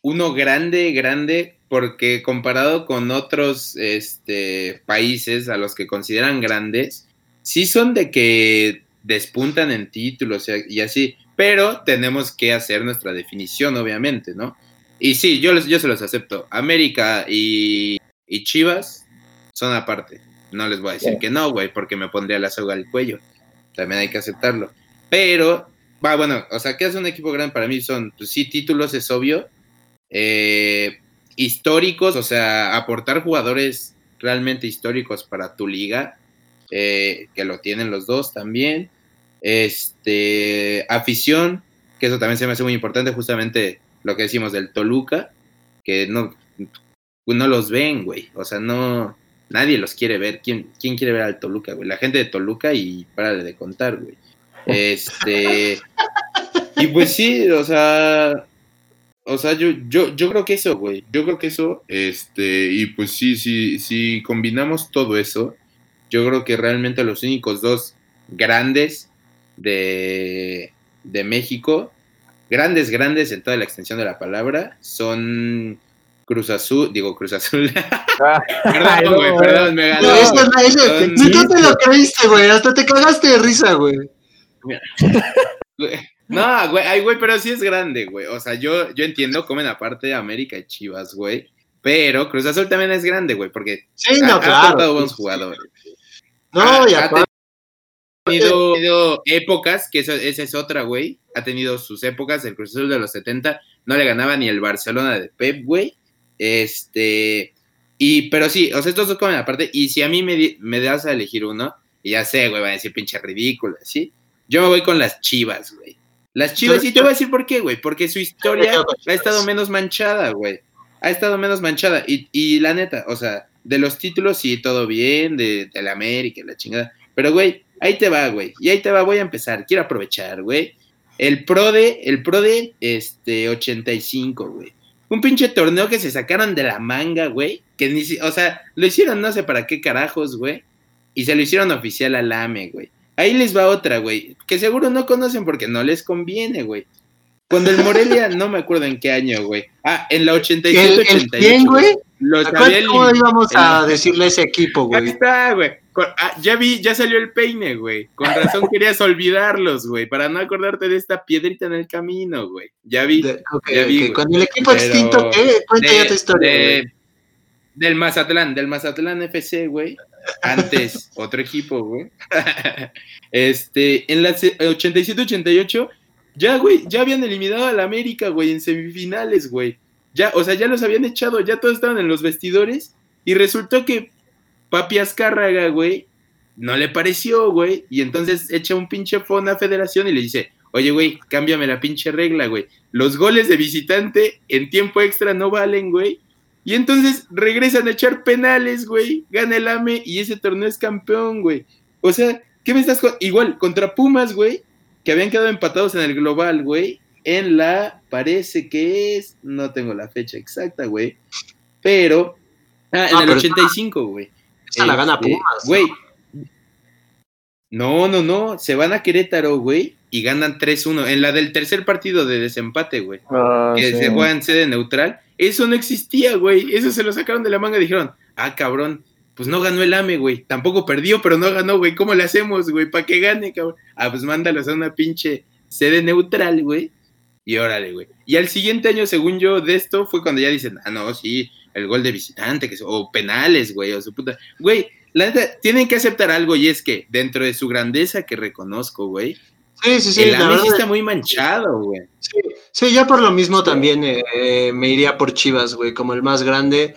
uno grande, grande, porque comparado con otros este, países a los que consideran grandes, sí son de que despuntan en títulos y así, pero tenemos que hacer nuestra definición, obviamente, ¿no? Y sí, yo, yo se los acepto. América y, Chivas son aparte. No les voy a decir que no, güey, porque me pondría la soga al cuello. También hay que aceptarlo. Pero, va, bueno, o sea, ¿qué hace un equipo grande para mí? Son, pues sí, títulos es obvio. Eh, históricos, o sea, aportar jugadores realmente históricos para tu liga, eh, que lo tienen los dos también. Este, afición, que eso también se me hace muy importante, justamente lo que decimos del Toluca, que no, no los ven, güey. O sea, no, nadie los quiere ver. ¿Quién, quién quiere ver al Toluca, güey? La gente de Toluca y párale de contar, güey. [laughs] Este, y pues sí, o sea, o sea, yo, yo, yo creo que eso, güey. Yo creo que eso, este, y pues sí, sí, sí combinamos todo eso, yo creo que realmente los únicos dos grandes de, de México, grandes, grandes en toda la extensión de la palabra, son Cruz Azul, digo Cruz Azul. [laughs] Ah, perdón, güey, perdón, me ganó. No, eso, no, te lo creíste, güey, hasta te cagaste de risa, güey. [laughs] No, güey, ay, güey, pero sí es grande, güey. O sea, yo, yo entiendo, comen aparte América y Chivas, güey. Pero Cruz Azul también es grande, güey, porque sí, no, ha, claro. buenos jugadores. No, ya ha tenido, épocas, que esa es otra, güey. Ha tenido sus épocas, el Cruz Azul de los 70 no le ganaba ni el Barcelona de Pep, güey. Este, y, pero sí, o sea, estos dos comen aparte. Y si a mí me, me das a elegir uno, y ya sé, güey, van a decir pinche ridículo, ¿sí? Yo me voy con las chivas, güey. Las Chivas, y te voy a decir por qué, güey, porque su historia ha estado menos manchada, güey. Ha estado menos manchada. Y, y, la neta, o sea, de los títulos sí, todo bien, de, de la América, la chingada. Pero, güey, ahí te va, güey. Y ahí te va, voy a empezar. Quiero aprovechar, güey. El Pro de, el Pro de, este, 85, güey. Un pinche torneo que se sacaron de la manga, güey. Que ni o sea, lo hicieron no sé para qué carajos, güey. y se lo hicieron oficial al AME, güey. Ahí les va otra, güey, que seguro no conocen porque no les conviene, güey. Cuando el Morelia, no me acuerdo en qué año, güey. Ah, en la 87-88. ¿Quién, güey? ¿Cómo íbamos a decirle a ese equipo, güey? Ahí está, güey. Ah, ya vi, ya salió el peine, güey. Con razón [laughs] querías olvidarlos, güey, para no acordarte de esta piedrita en el camino, güey. Ya vi. ya vi Con el equipo extinto, ¿qué? Cuenta ya tu historia. del Mazatlán, del Mazatlán FC, güey. Antes, otro equipo, güey. [laughs] este, en la 87-88 ya, güey, ya habían eliminado al América, güey, en semifinales, güey. Ya, o sea, ya los habían echado, ya todos estaban en los vestidores. Y resultó que Papi Azcárraga, güey, no le pareció, güey. Y entonces echa un pinche phone a Federación y le dice, oye, güey, cámbiame la pinche regla, güey. Los goles de visitante en tiempo extra no valen, güey. Y entonces regresan a echar penales, güey. Gana el AME y ese torneo es campeón, güey. O sea, ¿qué me estás... Igual, contra Pumas, güey que habían quedado empatados en el global, güey, en la, parece que es, no tengo la fecha exacta, güey, pero, ah, en el 85, güey. Esa la gana este, Pumas. Güey. No, no, no, se van a Querétaro, güey, y ganan 3-1 en la del tercer partido de desempate, güey. Ah, que se juega en sede neutral. Eso no existía, güey. Eso se lo sacaron de la manga y dijeron, ah, cabrón, pues no ganó el AME, güey. Tampoco perdió, pero no ganó, güey. ¿Cómo le hacemos, güey? ¿Para que gane, cabrón? Ah, pues mándalos a una pinche sede neutral, güey. Y órale, güey. Y al siguiente año, según yo, de esto fue cuando ya dicen, ah, no, sí, el gol de visitante, que o penales, güey, o su puta. Güey, la neta, tienen que aceptar algo y es que dentro de su grandeza que reconozco, güey. Sí, sí, sí. El sí está muy manchado, güey. Sí, sí, ya por lo mismo también eh, me iría por Chivas, güey, como el más grande.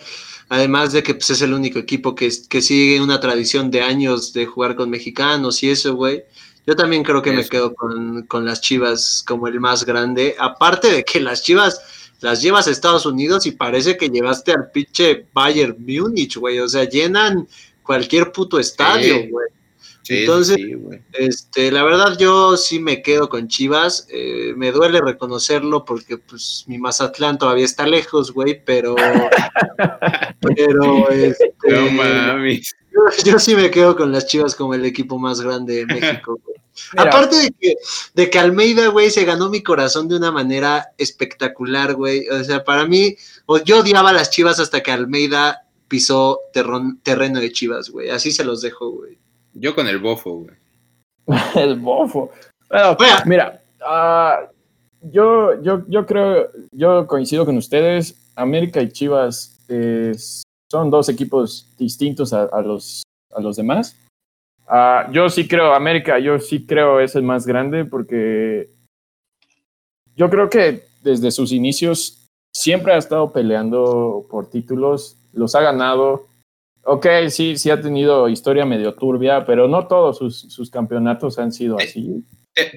Además de que pues, es el único equipo que, que sigue una tradición de años de jugar con mexicanos y eso, güey. Yo también creo que me quedo con, las Chivas como el más grande. Aparte de que las Chivas las llevas a Estados Unidos y parece que llevaste al pinche Bayern Múnich, güey. O sea, llenan cualquier puto estadio, güey. Entonces, este, la verdad yo sí me quedo con Chivas. Eh, me duele reconocerlo porque pues mi Mazatlán todavía está lejos, güey, pero, [laughs] pero este, no mames. Yo, sí me quedo con las Chivas como el equipo más grande de México. [laughs] Aparte de que, de que Almeida, güey, se ganó mi corazón de una manera espectacular, güey. O sea, para mí, yo odiaba a las Chivas hasta que Almeida pisó terreno de Chivas, güey. Así se los dejo, güey. Yo con el bofo, güey. [laughs] el bofo. Bueno, mira, uh, yo, yo, yo creo, yo coincido con ustedes. América y Chivas son dos equipos distintos a, los, a los demás. Uh, yo sí creo, América, yo sí creo es el más grande porque yo creo que desde sus inicios siempre ha estado peleando por títulos, los ha ganado Ok, sí, sí ha tenido historia medio turbia, pero no todos sus, campeonatos han sido eh, así.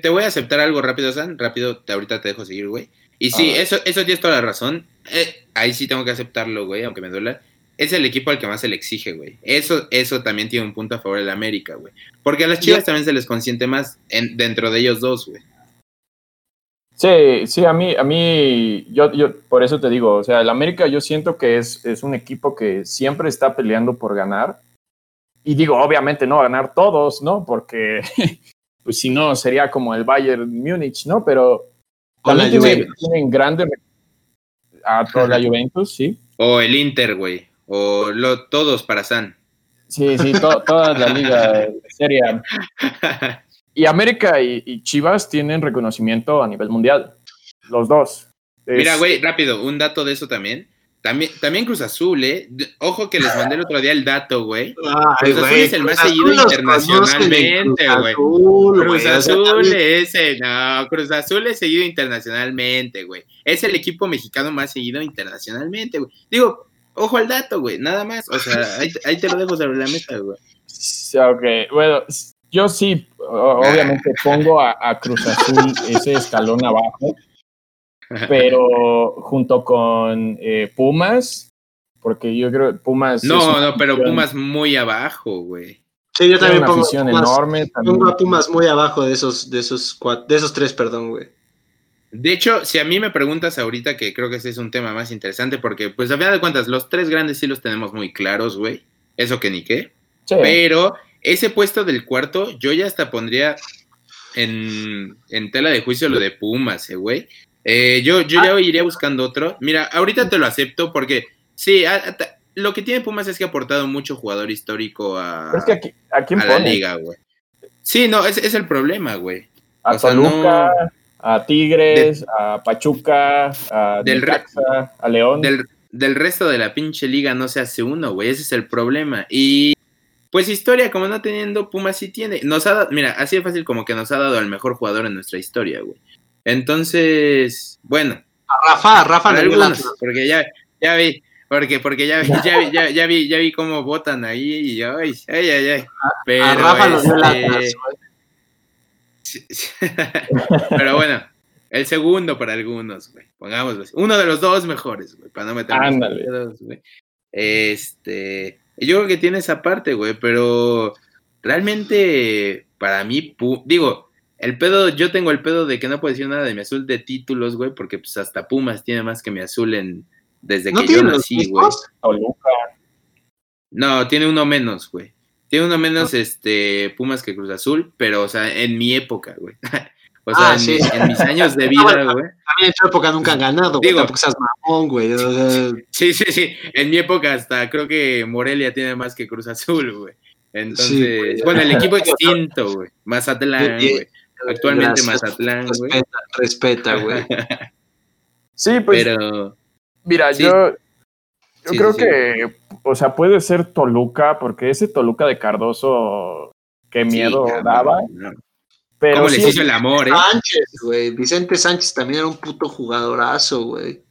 Te, voy a aceptar algo rápido, San. Rápido, te, ahorita te dejo seguir, güey. Y sí, eso, eso tienes toda la razón. Eh, ahí sí tengo que aceptarlo, güey, aunque me duela. Es el equipo al que más se le exige, güey. Eso, eso también tiene un punto a favor de la América, güey. Porque a las chivas también se les consiente más en, dentro de ellos dos, güey. Sí, sí, a mí, a mí, yo, yo, por eso te digo, o sea, el América yo siento que es, es un equipo que siempre está peleando por ganar. Y digo, obviamente no ganar todos, ¿no? Porque, [laughs] pues si no, sería como el Bayern Múnich, ¿no? Pero también tienen, tienen grande a toda la [laughs] Juventus, sí. O el Inter, güey. O lo, todos para San. Sí, sí, toda la liga sería [laughs] Y América y, Chivas tienen reconocimiento a nivel mundial. Los dos. Mira, güey, rápido, un dato de eso también. También, también Cruz Azul, ¿eh? Ojo que les mandé el otro día el dato, güey. Cruz Azul es el más seguido internacionalmente, güey. Cruz Azul es el, no, Cruz Azul es seguido internacionalmente, güey. Es el equipo mexicano más seguido internacionalmente, güey. Digo, ojo al dato, güey, nada más. O sea, ahí, ahí te lo dejo sobre la mesa, güey. Ok, bueno, yo sí, obviamente pongo a, Cruz Azul ese escalón abajo, pero junto con eh, Pumas, porque yo creo que Pumas. No, no, pero Pumas muy abajo, güey. Sí, yo también pongo, Pumas, enorme, pongo a Pumas muy abajo de esos, de esos de esos tres, perdón, güey. De hecho, si a mí me preguntas ahorita, que creo que ese es un tema más interesante, porque, pues, a final de cuentas, los tres grandes sí los tenemos muy claros, güey. Eso que ni qué. Pero ese puesto del cuarto, yo ya hasta pondría en, en tela de juicio lo de Pumas, eh, güey. Eh, yo, yo ya iría buscando otro. Mira, ahorita te lo acepto porque sí, a- a- lo que tiene Pumas es que ha aportado mucho jugador histórico a, Es que aquí, ¿a quién a la liga, güey. Sí, no, ese es el problema, güey. A O sea, a Tigres, a Pachuca, a Del re- a León. Del, del resto de la pinche liga no se hace uno, güey. Ese es el problema. Y pues historia, como no teniendo Pumas sí tiene. Nos ha dado, mira, así de fácil como que nos ha dado al mejor jugador en nuestra historia, güey. Entonces, bueno, A Rafa, a Rafa la- algunos, porque ya, ya vi, porque, porque ya, vi- [laughs] ya, vi- ya, ya vi, ya vi cómo votan ahí y ay, ay, ay, ay. Pero, a Rafa lo dio el este. [laughs] Pero bueno, el segundo para algunos, güey. Pongámoslo así. Uno de los dos mejores, güey, para no meternos en Ándale. güey. Este, yo creo que tiene esa parte, güey, pero realmente para mí, digo, el pedo, yo tengo el pedo de que no puedo decir nada de mi azul de títulos, güey, porque pues hasta Pumas tiene más que mi azul en desde ¿No que yo nací, güey. No, tiene uno menos, güey. Tiene uno menos, Ah. este, Pumas que Cruz Azul, pero, o sea, en mi época, güey. [laughs] O sea, Ah, en, sí. en mis años de [laughs] Ah, vida, güey. También en tu época nunca han ganado, güey. Digo- Tampoco seas mamón, güey. o sea, [laughs] Sí, sí, sí. En mi época hasta creo que Morelia tiene más que Cruz Azul, güey. Entonces, bueno, el equipo [laughs] extinto, güey. Mazatlán, güey. Actualmente gracias. Mazatlán, güey. Respeta, respeta, güey. Sí, pues Pero, mira, sí. yo, yo Sí, creo sí, sí. que, o sea, puede ser Toluca, porque ese Toluca de Cardoso, qué miedo sí, cabrón, daba. no. Pero ¿Cómo sí, les hizo el amor, eh? Sánchez, güey. Vicente Sánchez también era un puto jugadorazo, güey.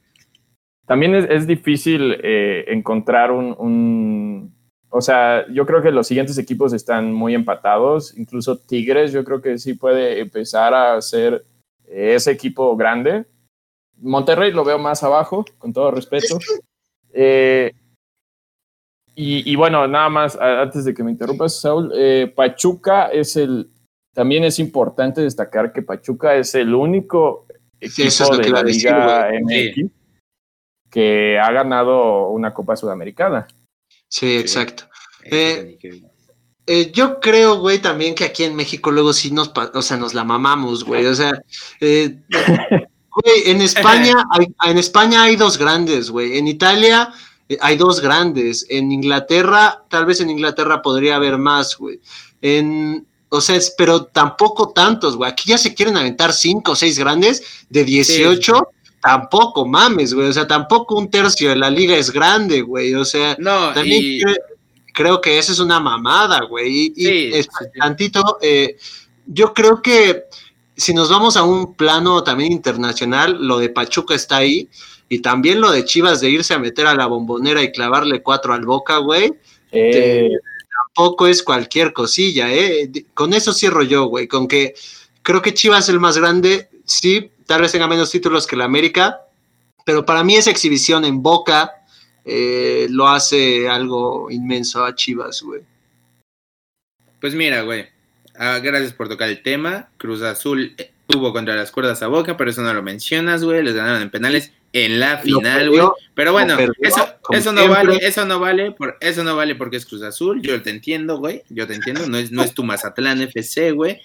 también es, es difícil eh, encontrar un, un- O sea, yo creo que los siguientes equipos están muy empatados. Incluso Tigres, yo creo que sí puede empezar a ser eh, ese equipo grande. Monterrey lo veo más abajo, con todo respeto. Eh, y, y bueno, nada más, antes de que me interrumpas, Saúl, eh, Pachuca es el. También es importante destacar que Pachuca es el único equipo es de la decir, Liga. MX que ha ganado una Copa Sudamericana. Sí, exacto. Eh, Eh, yo creo, güey, también que aquí en México luego sí nos, o sea, nos la mamamos, güey. O sea, eh, [laughs] güey, en España, hay, en España hay dos grandes, güey. En Italia eh, hay dos grandes. En Inglaterra, tal vez en Inglaterra podría haber más, güey. En, o sea, es- pero tampoco tantos, güey. Aquí ya se quieren aventar cinco o seis grandes de 18. Tampoco mames, güey. O sea, tampoco un tercio de la liga es grande, güey. O sea, No, también y, cre- creo que eso es una mamada, güey. Y, y es- sí, tantito, eh, yo creo que si nos vamos a un plano también internacional, lo de Pachuca está ahí. Y también lo de Chivas de irse a meter a la bombonera y clavarle cuatro al boca, güey. Eh, Tampoco es cualquier cosilla, ¿eh? Con eso cierro yo, güey. Con que creo que Chivas es el más grande. Sí, tal vez tenga menos títulos que la América. Pero para mí esa exhibición en boca eh, lo hace algo inmenso a Chivas, güey. Pues mira, güey. ah, gracias por tocar el tema. Cruz Azul eh, tuvo contra las cuerdas a Boca, pero eso no lo mencionas, güey. Les ganaron en penales en la final, güey. Pero bueno, perdió, eso, eso no siempre. vale, eso no vale, por, eso no vale porque es Cruz Azul. Yo te entiendo, güey. Yo te entiendo. No es, no es tu Mazatlán FC, güey.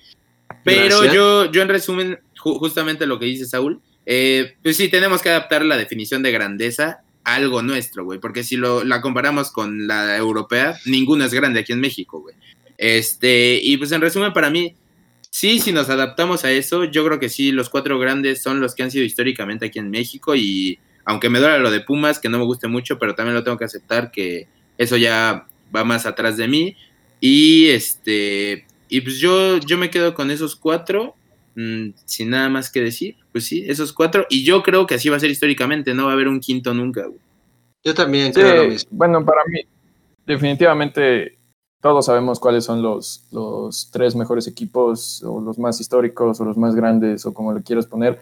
Pero Gracias. yo, yo en resumen, ju- justamente lo que dice Saúl, eh, pues sí, tenemos que adaptar la definición de grandeza a algo nuestro, güey, porque si lo, la comparamos con la europea, ninguna es grande aquí en México, güey. Este, y pues en resumen, para mí, sí, si nos adaptamos a eso, yo creo que sí, los cuatro grandes son los que han sido históricamente aquí en México y aunque me duela lo de Pumas, que no me guste mucho, pero también lo tengo que aceptar que eso ya va más atrás de mí. Y este, y pues yo, yo me quedo con esos cuatro, mm, sin nada más que decir. Pues sí, esos cuatro. Y yo creo que así va a ser históricamente, no va a haber un quinto nunca, güey. Yo también sí, creo lo mismo. bueno, para mí, definitivamente todos sabemos cuáles son los, los tres mejores equipos, o los más históricos, o los más grandes, o como le quieras poner.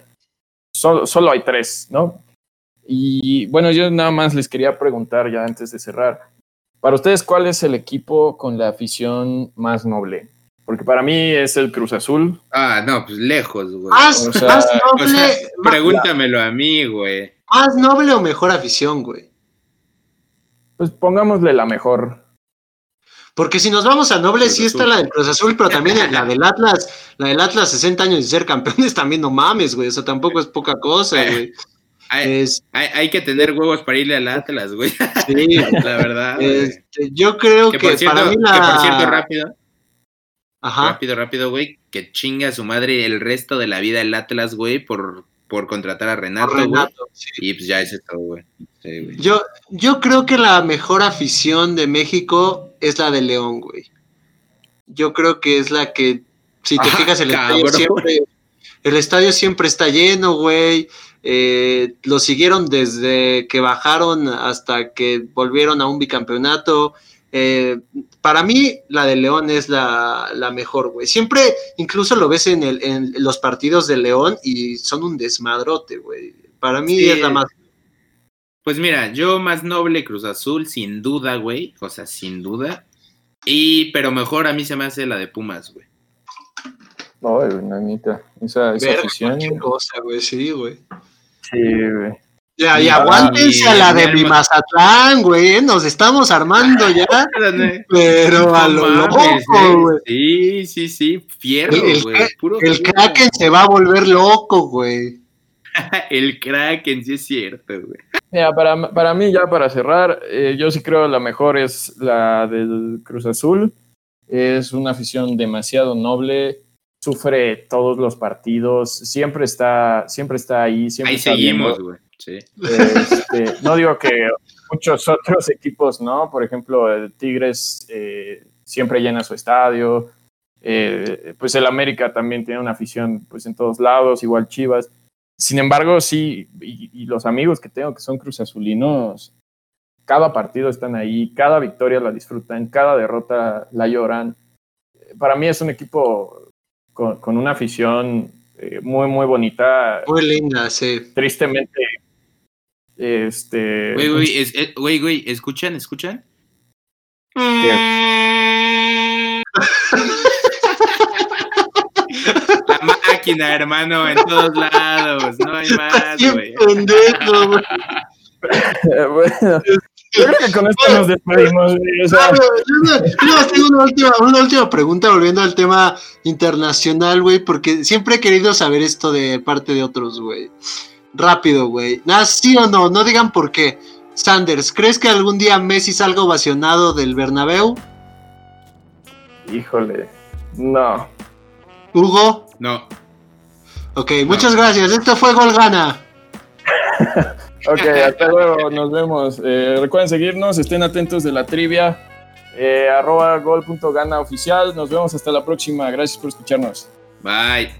Solo, solo hay tres, ¿no? Y bueno, yo nada más les quería preguntar ya antes de cerrar. Para ustedes, ¿cuál es el equipo con la afición más noble? Porque para mí es el Cruz Azul. Ah, no, pues lejos, güey. Más, o sea, más O noble, más- pregúntamelo a mí, güey. más noble o mejor afición, güey. Pues pongámosle la mejor. Porque si nos vamos a Noble, sí está la del Cruz Azul, pero también la del Atlas, la del Atlas 60 años de ser campeones, [laughs] también no mames, güey. Eso tampoco es poca cosa, güey. Hay, hay, que tener huevos para irle al Atlas, güey. [laughs] Sí, la verdad. Este, yo creo que, para mí la... Que por cierto, rápido. Ajá. Rápido, rápido, güey. Que chinga a su madre el resto de la vida el Atlas, güey, por, por contratar a Renato, Renato Y pues ya es todo, güey. Yo, yo creo que la mejor afición de México es la de León, güey. Yo creo que es la que, si te ah, fijas, el estadio siempre, el estadio siempre está lleno, güey. Eh, lo siguieron desde que bajaron hasta que volvieron a un bicampeonato. Eh, para mí, la de León es la, mejor, güey. Siempre, incluso lo ves en, el, en, los partidos de León y son un desmadrote, güey. Para mí es la más. Pues mira, yo más noble Cruz Azul, sin duda, güey. O sea, sin duda. Y, pero mejor a mí se me hace la de Pumas, güey. Ay, nanita. Esa, esa afición. cosa, güey, sí, güey. Sí, güey. Ya, y aguántense a la de mi Mazatlán, güey. Nos estamos armando ya. [laughs] pero a lo loco, güey. Sí, sí, sí. Fierro, güey. El, Kraken se va a volver loco, güey. [laughs] el Kraken, sí es cierto, güey. Mira, para, para mí, ya para cerrar, eh, yo sí creo la mejor es la del Cruz Azul. Es una afición demasiado noble sufre todos los partidos, siempre está, siempre está ahí. Siempre ahí seguimos, güey. Sí. Este, no digo que muchos otros equipos, ¿no? Por ejemplo, el Tigres eh, siempre llena su estadio. Eh, pues el América también tiene una afición pues en todos lados, igual Chivas. Sin embargo, sí, y, los amigos que tengo que son Cruz Azulinos, cada partido están ahí, cada victoria la disfrutan, cada derrota la lloran. Para mí es un equipo con, una afición eh, muy, muy bonita. Muy linda, sí. Tristemente, este... Güey, güey, eh, güey, güey, ¿escuchan? ¿Escuchan? La máquina, hermano, en todos lados. No hay más, güey. [laughs] bueno, yo creo que con esto nos despedimos. yo, tengo una última, una última pregunta volviendo al tema internacional, güey, porque siempre he querido saber esto de parte de otros, güey. Rápido, güey. Nada, sí o no, no digan por qué. Sanders, ¿crees que algún día Messi salga ovacionado del Bernabéu? Híjole, no. ¿Hugo? No. Ok, muchas gracias. Esto fue Golgana. [laughs] Ok, hasta luego, nos vemos. Eh, recuerden seguirnos, estén atentos de la trivia. Eh, arroba gol.gana oficial. Nos vemos hasta la próxima. Gracias por escucharnos. Bye.